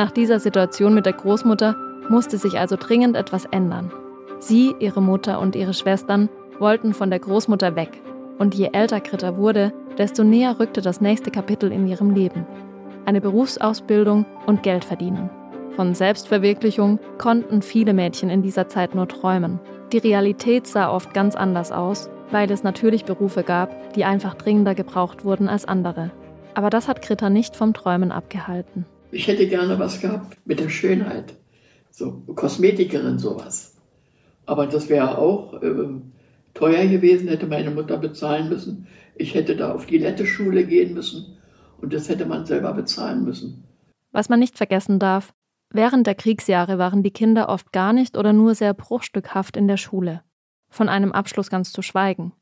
Speaker 1: Nach dieser Situation mit der Großmutter musste sich also dringend etwas ändern. Sie, ihre Mutter und ihre Schwestern wollten von der Großmutter weg und je älter Greta wurde, desto näher rückte das nächste Kapitel in ihrem Leben. Eine Berufsausbildung und Geld verdienen. Von Selbstverwirklichung konnten viele Mädchen in dieser Zeit nur träumen. Die Realität sah oft ganz anders aus weil es natürlich Berufe gab, die einfach dringender gebraucht wurden als andere. Aber das hat Gritta nicht vom Träumen abgehalten.
Speaker 2: Ich hätte gerne was gehabt mit der Schönheit. So Kosmetikerin, sowas. Aber das wäre auch äh, teuer gewesen, hätte meine Mutter bezahlen müssen. Ich hätte da auf die Lette-Schule gehen müssen und das hätte man selber bezahlen müssen.
Speaker 1: Was man nicht vergessen darf, während der Kriegsjahre waren die Kinder oft gar nicht oder nur sehr bruchstückhaft in der Schule. Von einem Abschluss ganz zu schweigen.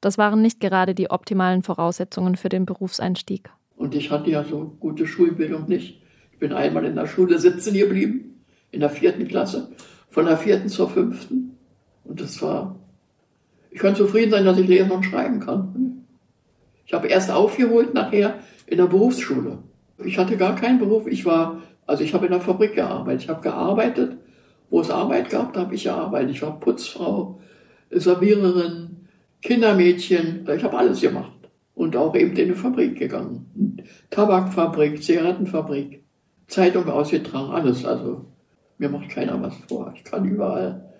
Speaker 1: Das waren nicht gerade die optimalen Voraussetzungen für den Berufseinstieg.
Speaker 2: Und ich hatte ja so gute Schulbildung nicht. Ich bin einmal in der Schule sitzen geblieben, in der vierten Klasse, von der vierten zur fünften. Und das war, ich kann zufrieden sein, dass ich lesen und schreiben kann. Ich habe erst aufgeholt nachher in der Berufsschule. Ich hatte gar keinen Beruf. Ich war, also ich habe in der Fabrik gearbeitet. Ich habe gearbeitet, wo es Arbeit gab, da habe ich gearbeitet. Ich war Putzfrau, Serviererin, Kindermädchen. Ich habe alles gemacht. Und auch eben in eine Fabrik gegangen. Tabakfabrik, Zigarettenfabrik, Zeitung ausgetragen, alles. Also mir macht keiner was vor. Ich kann überall,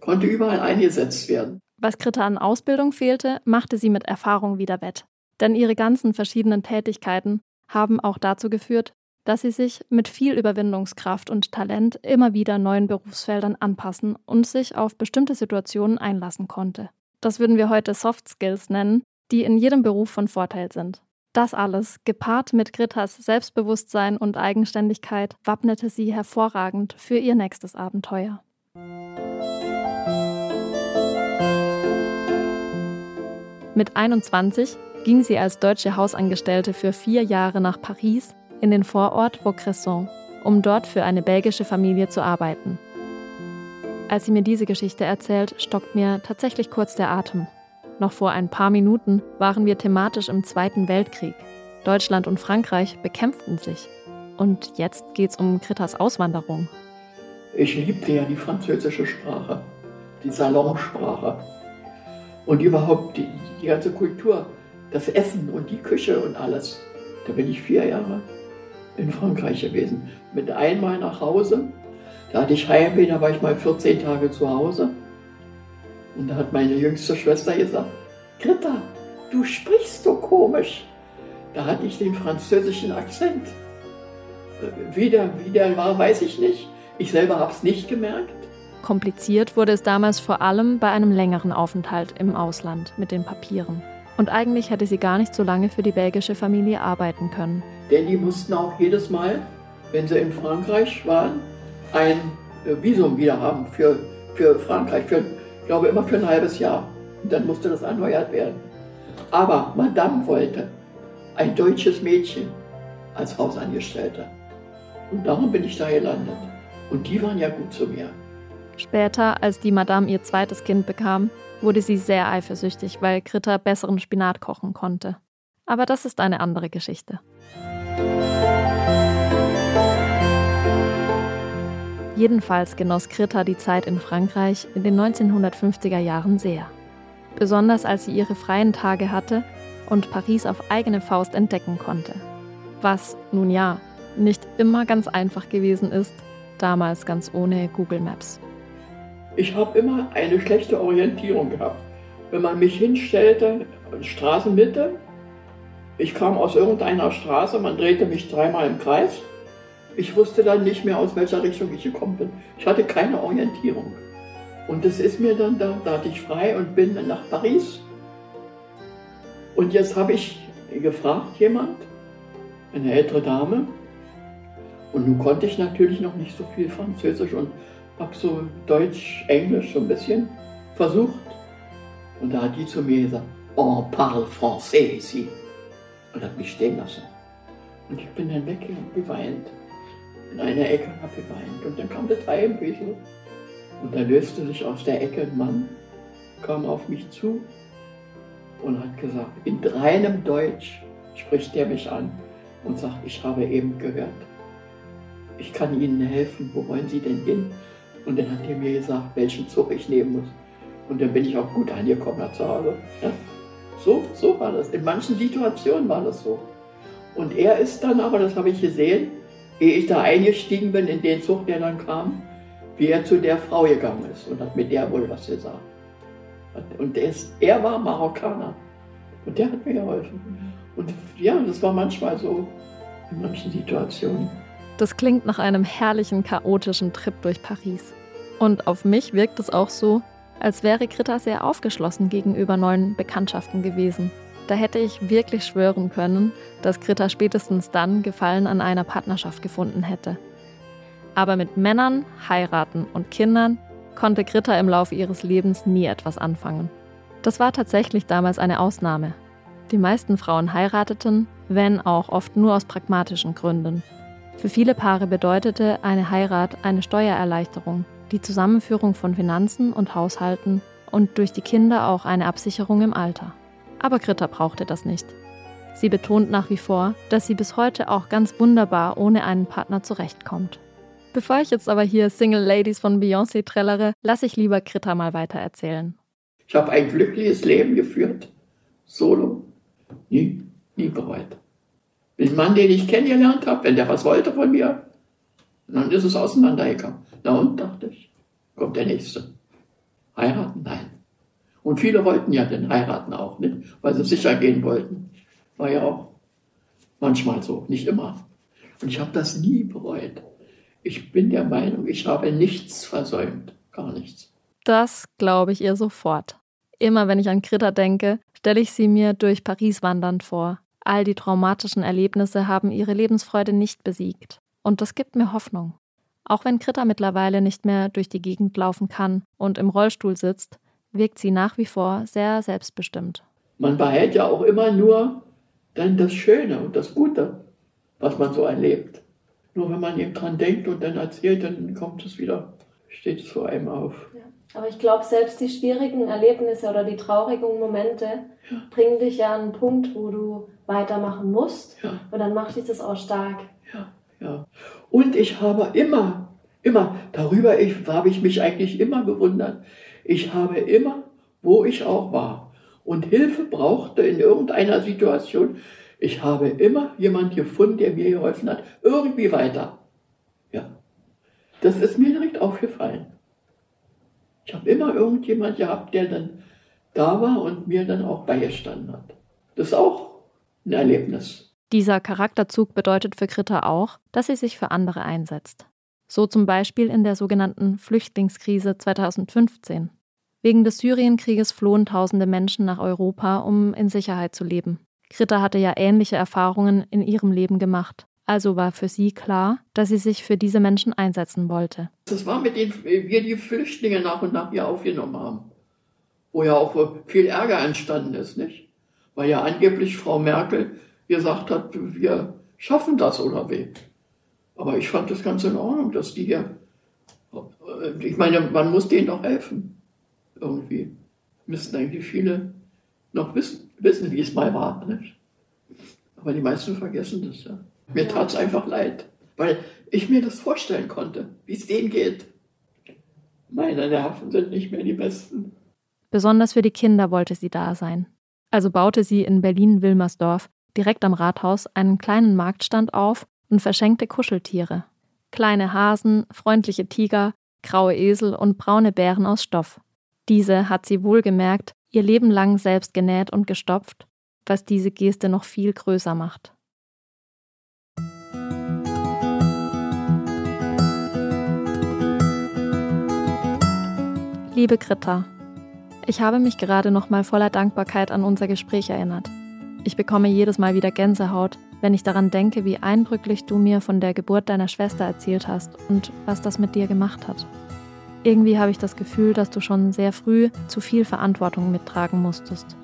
Speaker 2: konnte überall eingesetzt werden.
Speaker 1: Was Kritta an Ausbildung fehlte, machte sie mit Erfahrung wieder wett. Denn ihre ganzen verschiedenen Tätigkeiten haben auch dazu geführt, dass sie sich mit viel Überwindungskraft und Talent immer wieder neuen Berufsfeldern anpassen und sich auf bestimmte Situationen einlassen konnte. Das würden wir heute Soft Skills nennen, die in jedem Beruf von Vorteil sind. Das alles, gepaart mit Grittas Selbstbewusstsein und Eigenständigkeit, wappnete sie hervorragend für ihr nächstes Abenteuer. Mit 21 ging sie als deutsche Hausangestellte für vier Jahre nach Paris in den Vorort Vaucresson, um dort für eine belgische Familie zu arbeiten. Als sie mir diese Geschichte erzählt, stockt mir tatsächlich kurz der Atem. Noch vor ein paar Minuten waren wir thematisch im Zweiten Weltkrieg. Deutschland und Frankreich bekämpften sich. Und jetzt geht's um Krittas Auswanderung.
Speaker 2: Ich liebte ja die französische Sprache, die Salonsprache und überhaupt die, die ganze Kultur das Essen und die Küche und alles. Da bin ich vier Jahre in Frankreich gewesen. Mit einmal nach Hause. Da hatte ich Heimweh, da war ich mal 14 Tage zu Hause. Und da hat meine jüngste Schwester gesagt, Greta, du sprichst so komisch. Da hatte ich den französischen Akzent. Wie der, wie der war, weiß ich nicht. Ich selber habe es nicht gemerkt.
Speaker 1: Kompliziert wurde es damals vor allem bei einem längeren Aufenthalt im Ausland mit den Papieren. Und eigentlich hätte sie gar nicht so lange für die belgische Familie arbeiten können.
Speaker 2: Denn die mussten auch jedes Mal, wenn sie in Frankreich waren, ein äh, Visum wieder haben für, für Frankreich, für, ich glaube immer für ein halbes Jahr. Und dann musste das erneuert werden. Aber Madame wollte ein deutsches Mädchen als Hausangestellte. Und darum bin ich da gelandet. Und die waren ja gut zu mir.
Speaker 1: Später, als die Madame ihr zweites Kind bekam, wurde sie sehr eifersüchtig, weil Gritta besseren Spinat kochen konnte. Aber das ist eine andere Geschichte. Jedenfalls genoss Gritta die Zeit in Frankreich in den 1950er Jahren sehr. Besonders als sie ihre freien Tage hatte und Paris auf eigene Faust entdecken konnte. Was, nun ja, nicht immer ganz einfach gewesen ist, damals ganz ohne Google Maps.
Speaker 2: Ich habe immer eine schlechte Orientierung gehabt. Wenn man mich hinstellte, Straßenmitte, ich kam aus irgendeiner Straße, man drehte mich dreimal im Kreis. Ich wusste dann nicht mehr, aus welcher Richtung ich gekommen bin. Ich hatte keine Orientierung. Und das ist mir dann da, da hatte ich frei und bin nach Paris. Und jetzt habe ich gefragt, jemand, eine ältere Dame. Und nun konnte ich natürlich noch nicht so viel Französisch und habe so Deutsch, Englisch so ein bisschen versucht. Und da hat die zu mir gesagt, on parle français ici. Und hat mich stehen lassen. Und ich bin dann weg und geweint. In einer Ecke und habe geweint. Und dann kam der Heimwesen. Und da löste sich aus der Ecke ein Mann, kam auf mich zu und hat gesagt, in reinem Deutsch spricht er mich an und sagt, ich habe eben gehört, ich kann Ihnen helfen, wo wollen Sie denn hin? Und dann hat er mir gesagt, welchen Zug ich nehmen muss. Und dann bin ich auch gut angekommen zu Hause. Ja? So, so war das. In manchen Situationen war das so. Und er ist dann aber, das habe ich gesehen, ehe ich da eingestiegen bin in den Zug, der dann kam, wie er zu der Frau gegangen ist und hat mit der wohl was gesagt. Und er, ist, er war Marokkaner. Und der hat mir geholfen. Und ja, das war manchmal so in manchen Situationen.
Speaker 1: Das klingt nach einem herrlichen, chaotischen Trip durch Paris. Und auf mich wirkt es auch so, als wäre Greta sehr aufgeschlossen gegenüber neuen Bekanntschaften gewesen. Da hätte ich wirklich schwören können, dass Greta spätestens dann Gefallen an einer Partnerschaft gefunden hätte. Aber mit Männern, heiraten und Kindern konnte Greta im Laufe ihres Lebens nie etwas anfangen. Das war tatsächlich damals eine Ausnahme. Die meisten Frauen heirateten, wenn auch oft nur aus pragmatischen Gründen. Für viele Paare bedeutete eine Heirat eine Steuererleichterung, die Zusammenführung von Finanzen und Haushalten und durch die Kinder auch eine Absicherung im Alter. Aber Greta brauchte das nicht. Sie betont nach wie vor, dass sie bis heute auch ganz wunderbar ohne einen Partner zurechtkommt. Bevor ich jetzt aber hier Single Ladies von Beyoncé trällere, lasse ich lieber Greta mal weiter erzählen.
Speaker 2: Ich habe ein glückliches Leben geführt, solo, nie, nie bereut. Den Mann, den ich kennengelernt habe, wenn der was wollte von mir, dann ist es auseinandergegangen. Na und, dachte ich, kommt der Nächste. Heiraten? Nein. Und viele wollten ja den heiraten auch, nicht? weil sie sicher gehen wollten. War ja auch manchmal so, nicht immer. Und ich habe das nie bereut. Ich bin der Meinung, ich habe nichts versäumt, gar nichts.
Speaker 1: Das glaube ich ihr sofort. Immer wenn ich an Greta denke, stelle ich sie mir durch Paris wandernd vor. All die traumatischen Erlebnisse haben ihre Lebensfreude nicht besiegt. Und das gibt mir Hoffnung. Auch wenn Greta mittlerweile nicht mehr durch die Gegend laufen kann und im Rollstuhl sitzt, wirkt sie nach wie vor sehr selbstbestimmt.
Speaker 2: Man behält ja auch immer nur dann das Schöne und das Gute, was man so erlebt. Nur wenn man eben dran denkt und dann erzählt, dann kommt es wieder, steht es vor einem auf.
Speaker 3: Ja. Aber ich glaube, selbst die schwierigen Erlebnisse oder die traurigen Momente ja. bringen dich ja an einen Punkt, wo du weitermachen musst. Ja. Und dann macht dich das auch stark.
Speaker 2: Ja, ja. Und ich habe immer, immer, darüber habe ich mich eigentlich immer gewundert, ich habe immer, wo ich auch war und Hilfe brauchte in irgendeiner Situation, ich habe immer jemand gefunden, der mir geholfen hat, irgendwie weiter. Ja. Das ist mir direkt aufgefallen. Ich habe immer irgendjemand gehabt, der dann da war und mir dann auch beigestanden hat. Das ist auch ein Erlebnis.
Speaker 1: Dieser Charakterzug bedeutet für Greta auch, dass sie sich für andere einsetzt. So zum Beispiel in der sogenannten Flüchtlingskrise 2015. Wegen des Syrienkrieges flohen tausende Menschen nach Europa, um in Sicherheit zu leben. Greta hatte ja ähnliche Erfahrungen in ihrem Leben gemacht. Also war für sie klar, dass sie sich für diese Menschen einsetzen wollte.
Speaker 2: Das war mit denen wir die Flüchtlinge nach und nach hier aufgenommen haben. Wo ja auch viel Ärger entstanden ist, nicht? Weil ja angeblich Frau Merkel gesagt hat, wir schaffen das oder wie. Aber ich fand das ganz in Ordnung, dass die hier, ich meine, man muss denen doch helfen. Irgendwie müssten eigentlich viele noch wissen, wissen wie es mal war. Nicht? Aber die meisten vergessen das ja. Mir tat es einfach leid, weil ich mir das vorstellen konnte, wie es denen geht. Meine Nerven sind nicht mehr die besten.
Speaker 1: Besonders für die Kinder wollte sie da sein. Also baute sie in Berlin-Wilmersdorf direkt am Rathaus einen kleinen Marktstand auf und verschenkte Kuscheltiere. Kleine Hasen, freundliche Tiger, graue Esel und braune Bären aus Stoff. Diese hat sie wohlgemerkt ihr Leben lang selbst genäht und gestopft, was diese Geste noch viel größer macht. Liebe Greta, ich habe mich gerade noch mal voller Dankbarkeit an unser Gespräch erinnert. Ich bekomme jedes Mal wieder Gänsehaut, wenn ich daran denke, wie eindrücklich du mir von der Geburt deiner Schwester erzählt hast und was das mit dir gemacht hat. Irgendwie habe ich das Gefühl, dass du schon sehr früh zu viel Verantwortung mittragen musstest.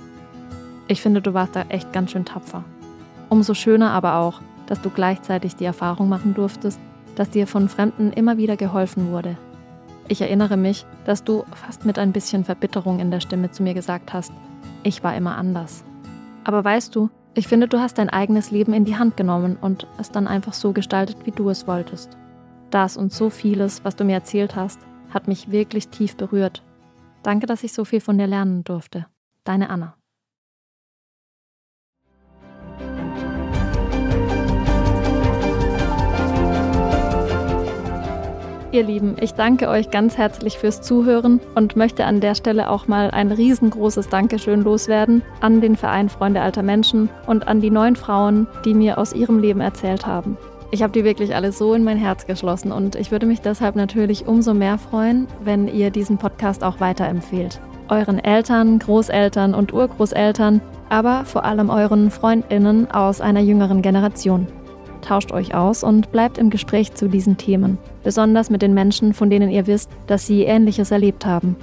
Speaker 1: Ich finde, du warst da echt ganz schön tapfer. Umso schöner aber auch, dass du gleichzeitig die Erfahrung machen durftest, dass dir von Fremden immer wieder geholfen wurde. Ich erinnere mich, dass du fast mit ein bisschen Verbitterung in der Stimme zu mir gesagt hast, ich war immer anders. Aber weißt du, ich finde, du hast dein eigenes Leben in die Hand genommen und es dann einfach so gestaltet, wie du es wolltest. Das und so vieles, was du mir erzählt hast, hat mich wirklich tief berührt. Danke, dass ich so viel von dir lernen durfte. Deine Anna. Ihr Lieben, ich danke euch ganz herzlich fürs Zuhören und möchte an der Stelle auch mal ein riesengroßes Dankeschön loswerden an den Verein Freunde alter Menschen und an die neun Frauen, die mir aus ihrem Leben erzählt haben. Ich habe die wirklich alle so in mein Herz geschlossen und ich würde mich deshalb natürlich umso mehr freuen, wenn ihr diesen Podcast auch weiterempfehlt. Euren Eltern, Großeltern und Urgroßeltern, aber vor allem euren Freundinnen aus einer jüngeren Generation. Tauscht euch aus und bleibt im Gespräch zu diesen Themen, besonders mit den Menschen, von denen ihr wisst, dass sie Ähnliches erlebt haben.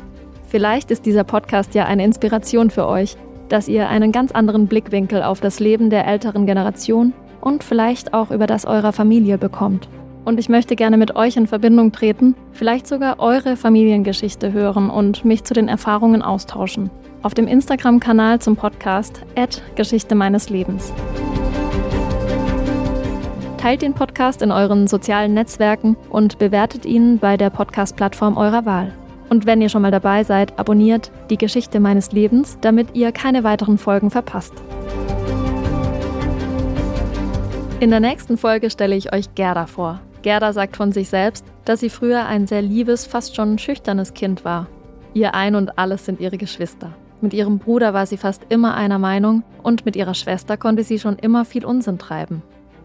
Speaker 1: Vielleicht ist dieser Podcast ja eine Inspiration für euch, dass ihr einen ganz anderen Blickwinkel auf das Leben der älteren Generation und vielleicht auch über das eurer Familie bekommt. Und ich möchte gerne mit euch in Verbindung treten, vielleicht sogar eure Familiengeschichte hören und mich zu den Erfahrungen austauschen. Auf dem Instagram-Kanal zum Podcast Geschichte meines Lebens. Teilt den Podcast in euren sozialen Netzwerken und bewertet ihn bei der Podcast-Plattform eurer Wahl. Und wenn ihr schon mal dabei seid, abonniert die Geschichte meines Lebens, damit ihr keine weiteren Folgen verpasst. In der nächsten Folge stelle ich euch Gerda vor. Gerda sagt von sich selbst, dass sie früher ein sehr liebes, fast schon schüchternes Kind war. Ihr Ein und Alles sind ihre Geschwister. Mit ihrem Bruder war sie fast immer einer Meinung und mit ihrer Schwester konnte sie schon immer viel Unsinn treiben.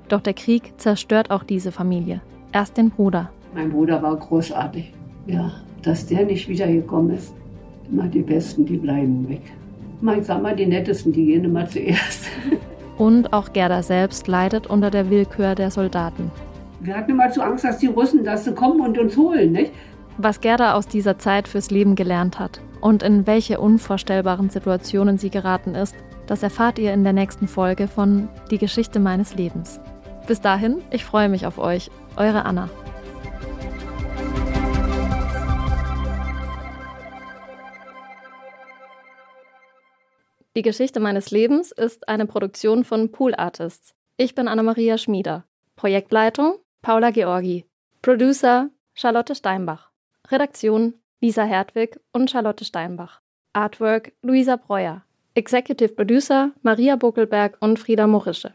Speaker 1: Doch der Krieg zerstört auch diese Familie. Erst den Bruder.
Speaker 4: Mein Bruder war großartig. Ja, dass der nicht wiedergekommen ist. Immer die Besten, die bleiben weg. Ich sag mal, die Nettesten, die gehen immer zuerst.
Speaker 1: Und auch Gerda selbst leidet unter der Willkür der Soldaten.
Speaker 4: Wir hatten immer zu Angst, dass die Russen das kommen und uns holen, nicht?
Speaker 1: Was Gerda aus dieser Zeit fürs Leben gelernt hat und in welche unvorstellbaren Situationen sie geraten ist, das erfahrt ihr in der nächsten Folge von Die Geschichte meines Lebens. Bis dahin, ich freue mich auf euch. Eure Anna. Die Geschichte meines Lebens ist eine Produktion von Pool Artists. Ich bin Anna-Maria Schmieder. Projektleitung Paula Georgi. Producer Charlotte Steinbach. Redaktion Lisa Hertwig und Charlotte Steinbach. Artwork Luisa Breuer. Executive Producer Maria Buckelberg und Frieda Morische.